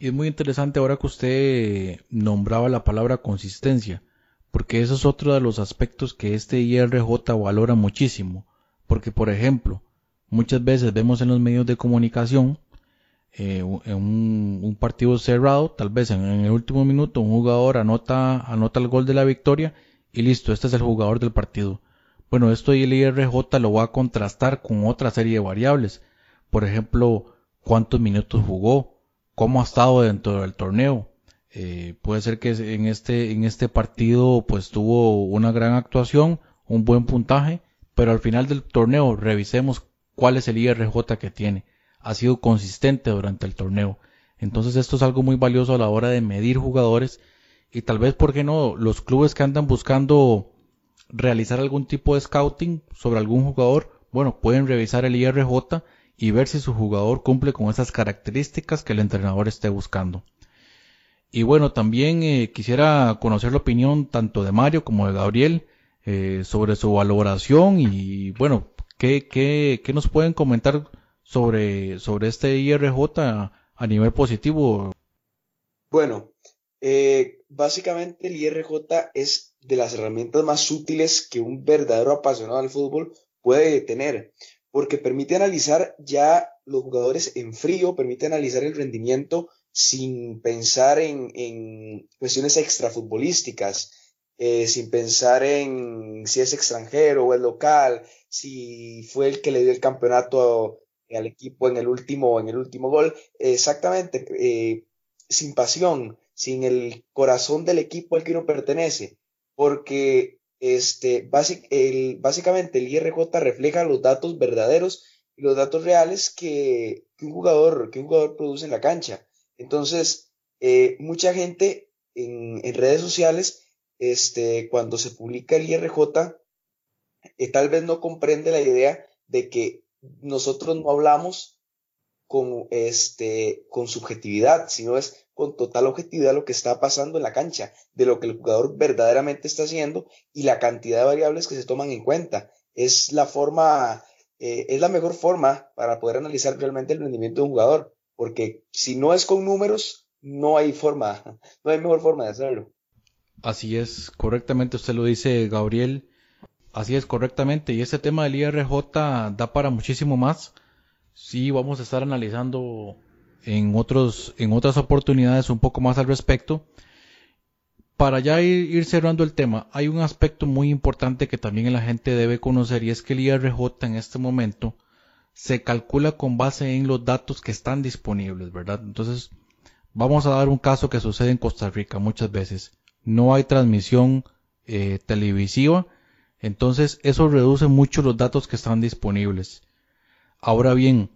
Y es muy interesante ahora que usted nombraba la palabra consistencia, porque eso es otro de los aspectos que este IRJ valora muchísimo, porque por ejemplo, Muchas veces vemos en los medios de comunicación eh, en un, partido cerrado, tal vez en, el último minuto un jugador anota, anota el gol de la victoria y listo, este es el jugador del partido. Bueno, esto el IRJ lo va a contrastar con otra serie de variables. Por ejemplo, cuántos minutos jugó, cómo ha estado dentro del torneo. Eh, puede ser que en este, en este partido pues tuvo una gran actuación, un buen puntaje, pero al final del torneo revisemos cuál es el IRJ que tiene. Ha sido consistente durante el torneo. Entonces esto es algo muy valioso a la hora de medir jugadores y tal vez, ¿por qué no? Los clubes que andan buscando realizar algún tipo de scouting sobre algún jugador, bueno, pueden revisar el IRJ y ver si su jugador cumple con esas características que el entrenador esté buscando. Y bueno, también eh, quisiera conocer la opinión tanto de Mario como de Gabriel eh, sobre su valoración y bueno, ¿Qué, qué, qué nos pueden comentar sobre, sobre este IRJ a, nivel positivo? Bueno, eh, básicamente el IRJ es de las herramientas más útiles que un verdadero apasionado del fútbol puede tener, porque permite analizar ya los jugadores en frío, permite analizar el rendimiento sin pensar en, en cuestiones extrafutbolísticas, eh, sin pensar en si es extranjero o es local, si fue el que le dio el campeonato al equipo en el último, en el último gol. Exactamente, eh, sin pasión, sin el corazón del equipo al que uno pertenece, porque este, el, básicamente el IRJ refleja los datos verdaderos y los datos reales que, un, jugador, que un jugador produce en la cancha. Entonces, eh, mucha gente en, en, redes sociales, este, cuando se publica el IRJ, eh, tal vez no comprende la idea de que nosotros no hablamos con, este, con subjetividad, sino es con total objetividad lo que está pasando en la cancha, de lo que el jugador verdaderamente está haciendo y la cantidad de variables que se toman en cuenta. Es la forma, eh, es la mejor forma para poder analizar realmente el rendimiento de un jugador, porque si no es con números, no hay forma, no hay mejor forma de hacerlo. Así es, correctamente usted lo dice, Gabriel. Así es, correctamente. Y este tema del IRJ da para muchísimo más. Sí, vamos a estar analizando en, otros, en otras oportunidades un poco más al respecto. Para ya ir, cerrando el tema, hay un aspecto muy importante que también la gente debe conocer y es que el IRJ en este momento se calcula con base en los datos que están disponibles, ¿verdad? Entonces, vamos a dar un caso que sucede en Costa Rica muchas veces. No hay transmisión eh, televisiva, entonces eso reduce mucho los datos que están disponibles. Ahora bien,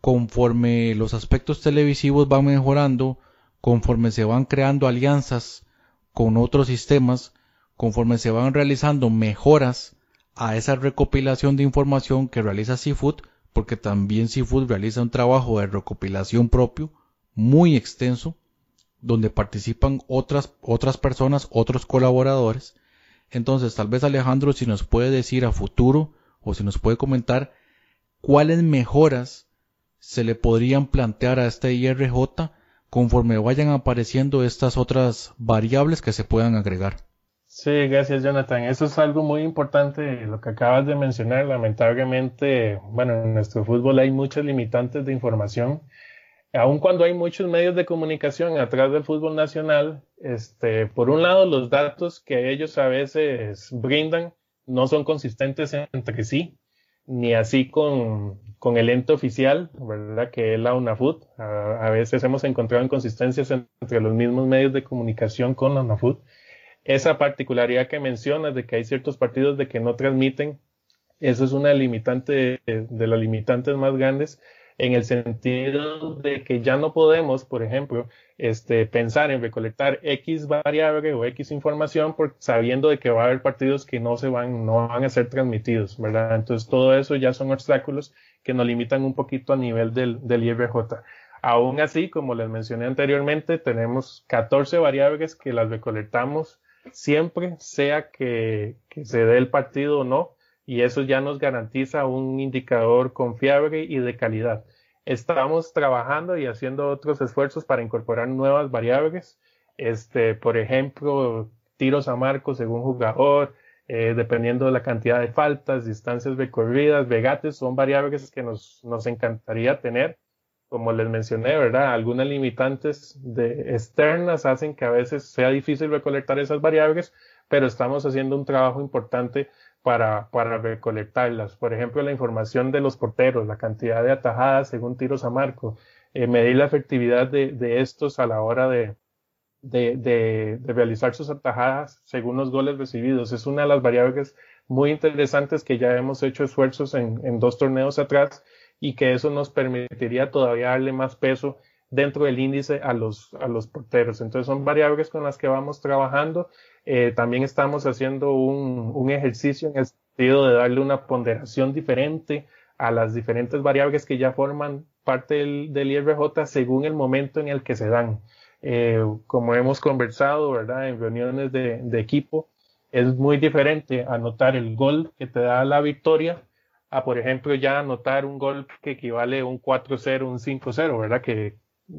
conforme los aspectos televisivos van mejorando, conforme se van creando alianzas con otros sistemas, conforme se van realizando mejoras a esa recopilación de información que realiza Seafood, porque también Seafood realiza un trabajo de recopilación propio muy extenso, donde participan otras, otras personas, otros colaboradores. Entonces, tal vez Alejandro, si nos puede decir a futuro o si nos puede comentar cuáles mejoras se le podrían plantear a este IRJ conforme vayan apareciendo estas otras variables que se puedan agregar. Sí, gracias Jonathan. Eso es algo muy importante, lo que acabas de mencionar. Lamentablemente, bueno, en nuestro fútbol hay muchos limitantes de información. Aun cuando hay muchos medios de comunicación atrás del fútbol nacional, este, por un lado los datos que ellos a veces brindan no son consistentes entre sí ni así con, con, el ente oficial, ¿verdad? Que es la UNAFUT. A, veces hemos encontrado inconsistencias entre los mismos medios de comunicación con la UNAFUT. Esa particularidad que mencionas de que hay ciertos partidos de que no transmiten, eso es una limitante de, de las limitantes más grandes en el sentido de que ya no podemos, por ejemplo, este, pensar en recolectar X variable o X información por, sabiendo de que va a haber partidos que no se van, no van a ser transmitidos, ¿verdad? Entonces todo eso ya son obstáculos que nos limitan un poquito a nivel del, del IRJ. Aún así, como les mencioné anteriormente, tenemos 14 variables que las recolectamos siempre, sea que, que se dé el partido o no, y eso ya nos garantiza un indicador confiable y de calidad. Estamos trabajando y haciendo otros esfuerzos para incorporar nuevas variables, este, por ejemplo, tiros a marco según jugador, eh, dependiendo de la cantidad de faltas, distancias recorridas, vegates, son variables que nos, nos encantaría tener. Como les mencioné, ¿verdad? Algunas limitantes de, externas hacen que a veces sea difícil recolectar esas variables, pero estamos haciendo un trabajo importante para, para recolectarlas. Por ejemplo, la información de los porteros, la cantidad de atajadas según tiros a marco, eh, medir la efectividad de, de, estos a la hora de, de, de, realizar sus atajadas según los goles recibidos. Es una de las variables muy interesantes que ya hemos hecho esfuerzos en, en dos torneos atrás y que eso nos permitiría todavía darle más peso dentro del índice a los, a los porteros. Entonces son variables con las que vamos trabajando eh, también estamos haciendo un, un, ejercicio en el sentido de darle una ponderación diferente a las diferentes variables que ya forman parte del, del IRJ según el momento en el que se dan. Eh, como hemos conversado, ¿verdad? En reuniones de, de, equipo, es muy diferente anotar el gol que te da la victoria a, por ejemplo, ya anotar un gol que equivale a un 4-0, un 5-0, ¿verdad? Que,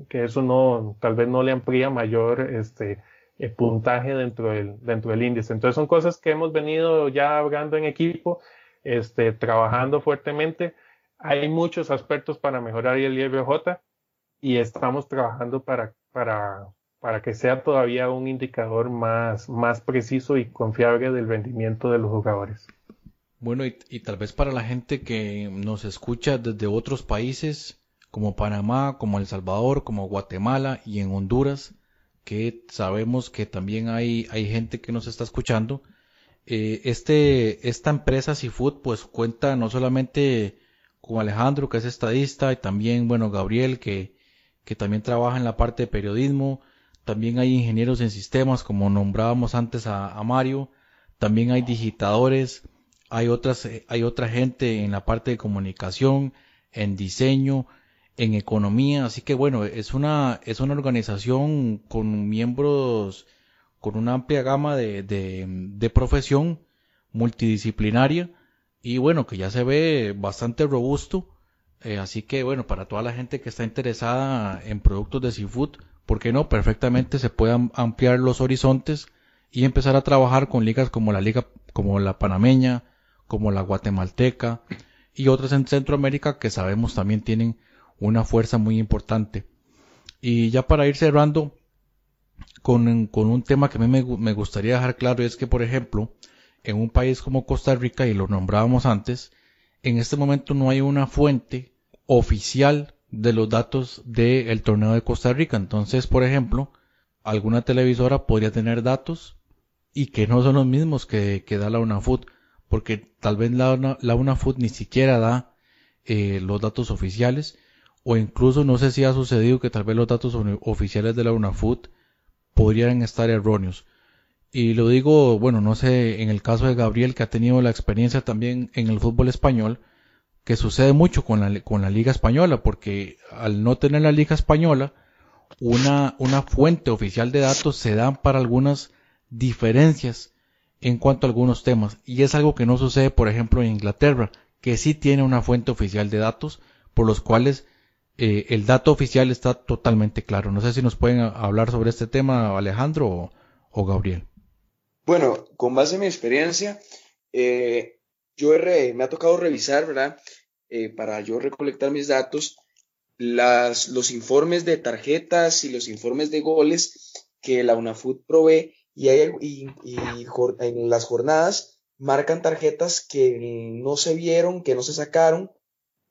que eso no, tal vez no le amplía mayor, este, puntaje dentro del, dentro del índice. Entonces son cosas que hemos venido ya hablando en equipo, este, trabajando fuertemente. Hay muchos aspectos para mejorar el IRJ y estamos trabajando para, para, para que sea todavía un indicador más, más preciso y confiable del rendimiento de los jugadores. Bueno, y, tal vez para la gente que nos escucha desde otros países, como Panamá, como El Salvador, como Guatemala y en Honduras, que sabemos que también hay, hay gente que nos está escuchando. Eh, este, esta empresa Seafood pues cuenta no solamente con Alejandro, que es estadista, y también, bueno, Gabriel, que, que también trabaja en la parte de periodismo. También hay ingenieros en sistemas, como nombrábamos antes a, a Mario. También hay digitadores, hay otras, eh, hay otra gente en la parte de comunicación, en diseño, en economía, así que bueno, es una, es una organización con miembros con una amplia gama de, de, profesión multidisciplinaria y bueno, que ya se ve bastante robusto. Eh, así que bueno, para toda la gente que está interesada en productos de seafood, ¿por qué no? Perfectamente se puedan ampliar los horizontes y empezar a trabajar con ligas como la liga, como la panameña, como la guatemalteca y otras en Centroamérica que sabemos también tienen una fuerza muy importante. Y ya para ir cerrando, con, un tema que a mí me, gustaría dejar claro es que, por ejemplo, en un país como Costa Rica, y lo nombrábamos antes, en este momento no hay una fuente oficial de los datos del torneo de Costa Rica. Entonces, por ejemplo, alguna televisora podría tener datos y que no son los mismos que, da la UNAFUT, porque tal vez la, la UNAFUT ni siquiera da eh, los datos oficiales, o incluso no sé si ha sucedido que tal vez los datos oficiales de la UNAFUT podrían estar erróneos. Y lo digo, bueno, no sé, en el caso de Gabriel, que ha tenido la experiencia también en el fútbol español, que sucede mucho con la, con la Liga Española, porque al no tener la Liga Española, una, una fuente oficial de datos se dan para algunas diferencias en cuanto a algunos temas. Y es algo que no sucede, por ejemplo, en Inglaterra, que sí tiene una fuente oficial de datos, por los cuales eh, el dato oficial está totalmente claro. No sé si nos pueden hablar sobre este tema Alejandro o, Gabriel. Bueno, con base en mi experiencia, eh, yo me ha tocado revisar, ¿verdad? Eh, para yo recolectar mis datos, las, los informes de tarjetas y los informes de goles que la UNAFUT provee y, hay, y en las jornadas marcan tarjetas que no se vieron, que no se sacaron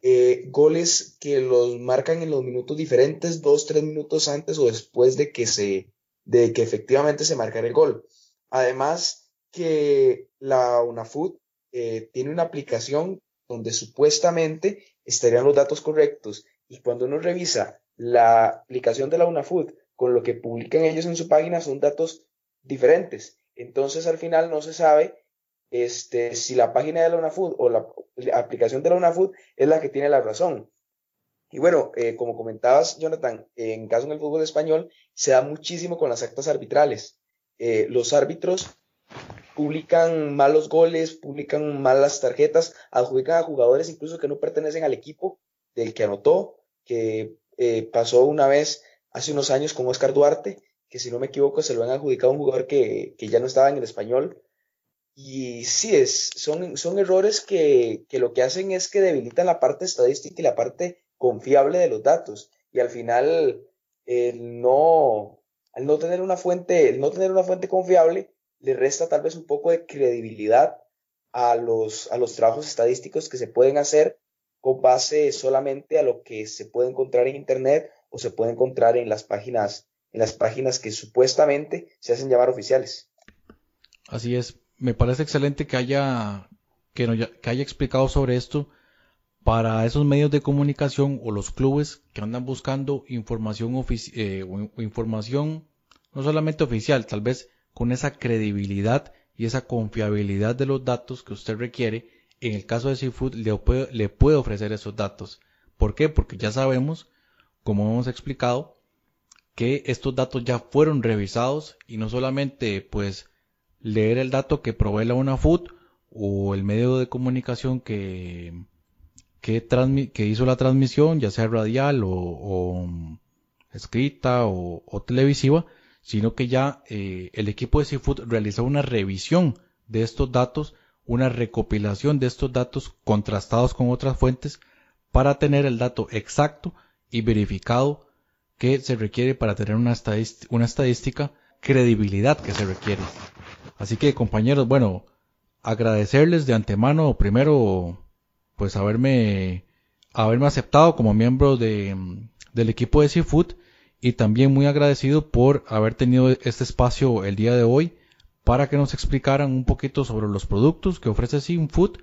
eh, goles que los marcan en los minutos diferentes, dos, tres minutos antes o después de que se, de que efectivamente se marcara el gol. Además que la UNAFUT eh, tiene una aplicación donde supuestamente estarían los datos correctos y cuando uno revisa la aplicación de la UNAFUT con lo que publican ellos en su página son datos diferentes. Entonces al final no se sabe este, si la página de la UNAFUD o la, aplicación de la UNAFUD es la que tiene la razón. Y bueno, eh, como comentabas, Jonathan, en caso en el fútbol español, se da muchísimo con las actas arbitrales. Eh, los árbitros publican malos goles, publican malas tarjetas, adjudican a jugadores incluso que no pertenecen al equipo del que anotó, que eh, pasó una vez hace unos años con Oscar Duarte, que si no me equivoco se lo han adjudicado a un jugador que, que ya no estaba en el español y sí, es, son, son errores que, lo que hacen es que debilitan la parte estadística y la parte confiable de los datos. Y al final, el no, al no tener una fuente, no tener una fuente confiable, le resta tal vez un poco de credibilidad a los, a los trabajos estadísticos que se pueden hacer con base solamente a lo que se puede encontrar en internet o se puede encontrar en las páginas, en las páginas que supuestamente se hacen llamar oficiales. Así es me parece excelente que haya, que, que haya explicado sobre esto para esos medios de comunicación o los clubes que andan buscando información, eh, información no solamente oficial, tal vez con esa credibilidad y esa confiabilidad de los datos que usted requiere, en el caso de Seafood le puede, le puede ofrecer esos datos. ¿Por qué? Porque ya sabemos, como hemos explicado, que estos datos ya fueron revisados y no solamente pues leer el dato que provee la UNAFUT o el medio de comunicación que, que, hizo la transmisión, ya sea radial o, mm, escrita o, televisiva, sino que ya eh, el equipo de Seafood realizó una revisión de estos datos, una recopilación de estos datos contrastados con otras fuentes para tener el dato exacto y verificado que se requiere para tener una estadística credibilidad que se requiere. Así que compañeros, bueno, agradecerles de antemano primero pues haberme haberme aceptado como miembro de, del equipo de Seafood y también muy agradecido por haber tenido este espacio el día de hoy para que nos explicaran un poquito sobre los productos que ofrece Seafood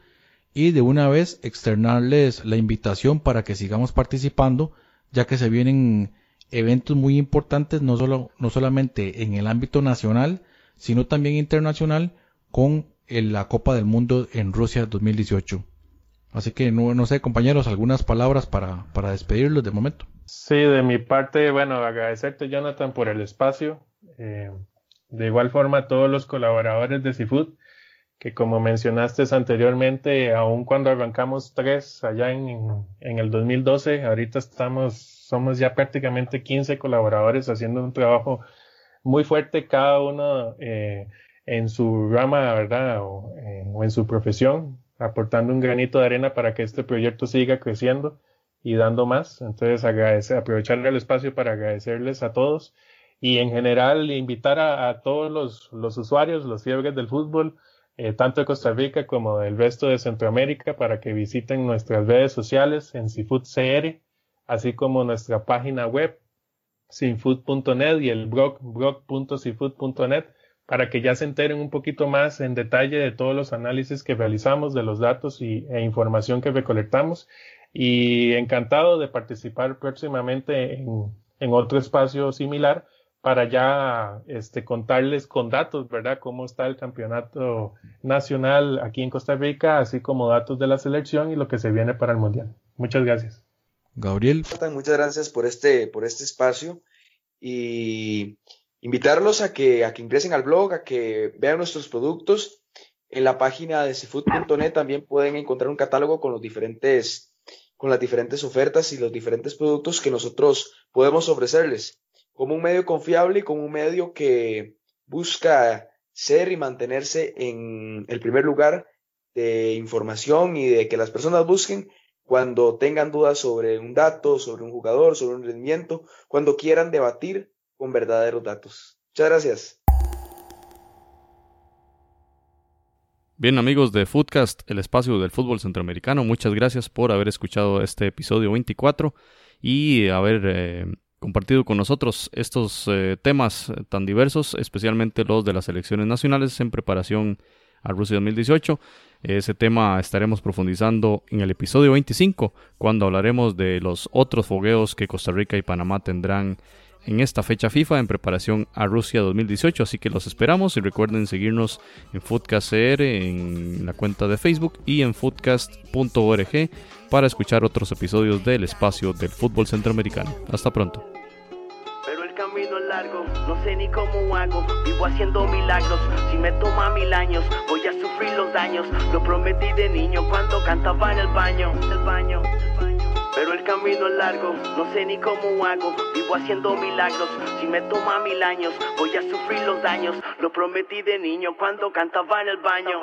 y de una vez externarles la invitación para que sigamos participando ya que se vienen eventos muy importantes no solo no solamente en el ámbito nacional sino también internacional con en la Copa del Mundo en Rusia 2018. Así que no, no sé, compañeros, algunas palabras para, para despedirlos de momento. Sí, de mi parte, bueno, agradecerte Jonathan por el espacio. Eh, de igual forma a todos los colaboradores de Seafood, que como mencionaste anteriormente, aun cuando arrancamos tres allá en, en el 2012, ahorita estamos, somos ya prácticamente 15 colaboradores haciendo un trabajo muy fuerte, cada uno eh, en su rama, ¿verdad? O, eh, o en su profesión, aportando un granito de arena para que este proyecto siga creciendo y dando más. Entonces, agradecer, aprovechar el espacio para agradecerles a todos y en general invitar a, todos los, usuarios, los fiebres del fútbol, eh, tanto de Costa Rica como del resto de Centroamérica, para que visiten nuestras redes sociales en Seafood CR, así como nuestra página web sinfood.net y el blog blog.seafood.net para que ya se enteren un poquito más en detalle de todos los análisis que realizamos, de los datos y, e información que recolectamos y encantado de participar próximamente en, otro espacio similar para ya este, contarles con datos, ¿verdad? Cómo está el campeonato nacional aquí en Costa Rica, así como datos de la selección y lo que se viene para el Mundial. Muchas gracias. Gabriel. Muchas gracias por este, por este espacio y invitarlos a que, a que ingresen al blog, a que vean nuestros productos. En la página de seafood.net también pueden encontrar un catálogo con los diferentes con las diferentes ofertas y los diferentes productos que nosotros podemos ofrecerles, como un medio confiable y como un medio que busca ser y mantenerse en el primer lugar de información y de que las personas busquen cuando tengan dudas sobre un dato, sobre un jugador, sobre un rendimiento, cuando quieran debatir con verdaderos datos. Muchas gracias. Bien amigos de Footcast, el espacio del fútbol centroamericano, muchas gracias por haber escuchado este episodio 24 y haber eh, compartido con nosotros estos eh, temas tan diversos, especialmente los de las elecciones nacionales en preparación a Rusia 2018. Ese tema estaremos profundizando en el episodio 25, cuando hablaremos de los otros fogueos que Costa Rica y Panamá tendrán en esta fecha FIFA en preparación a Rusia 2018. Así que los esperamos y recuerden seguirnos en FoodcastCR en la cuenta de Facebook y en foodcast.org para escuchar otros episodios del espacio del fútbol centroamericano. Hasta pronto. El camino es largo, no sé ni cómo hago, vivo haciendo milagros, si me toma mil años, voy a sufrir los daños, lo prometí de niño cuando cantaba en el baño, el baño. El baño. Pero el camino es largo, no sé ni cómo hago. Vivo haciendo milagros, si me toma mil años, voy a sufrir los daños. Lo prometí de niño cuando cantaba en el baño.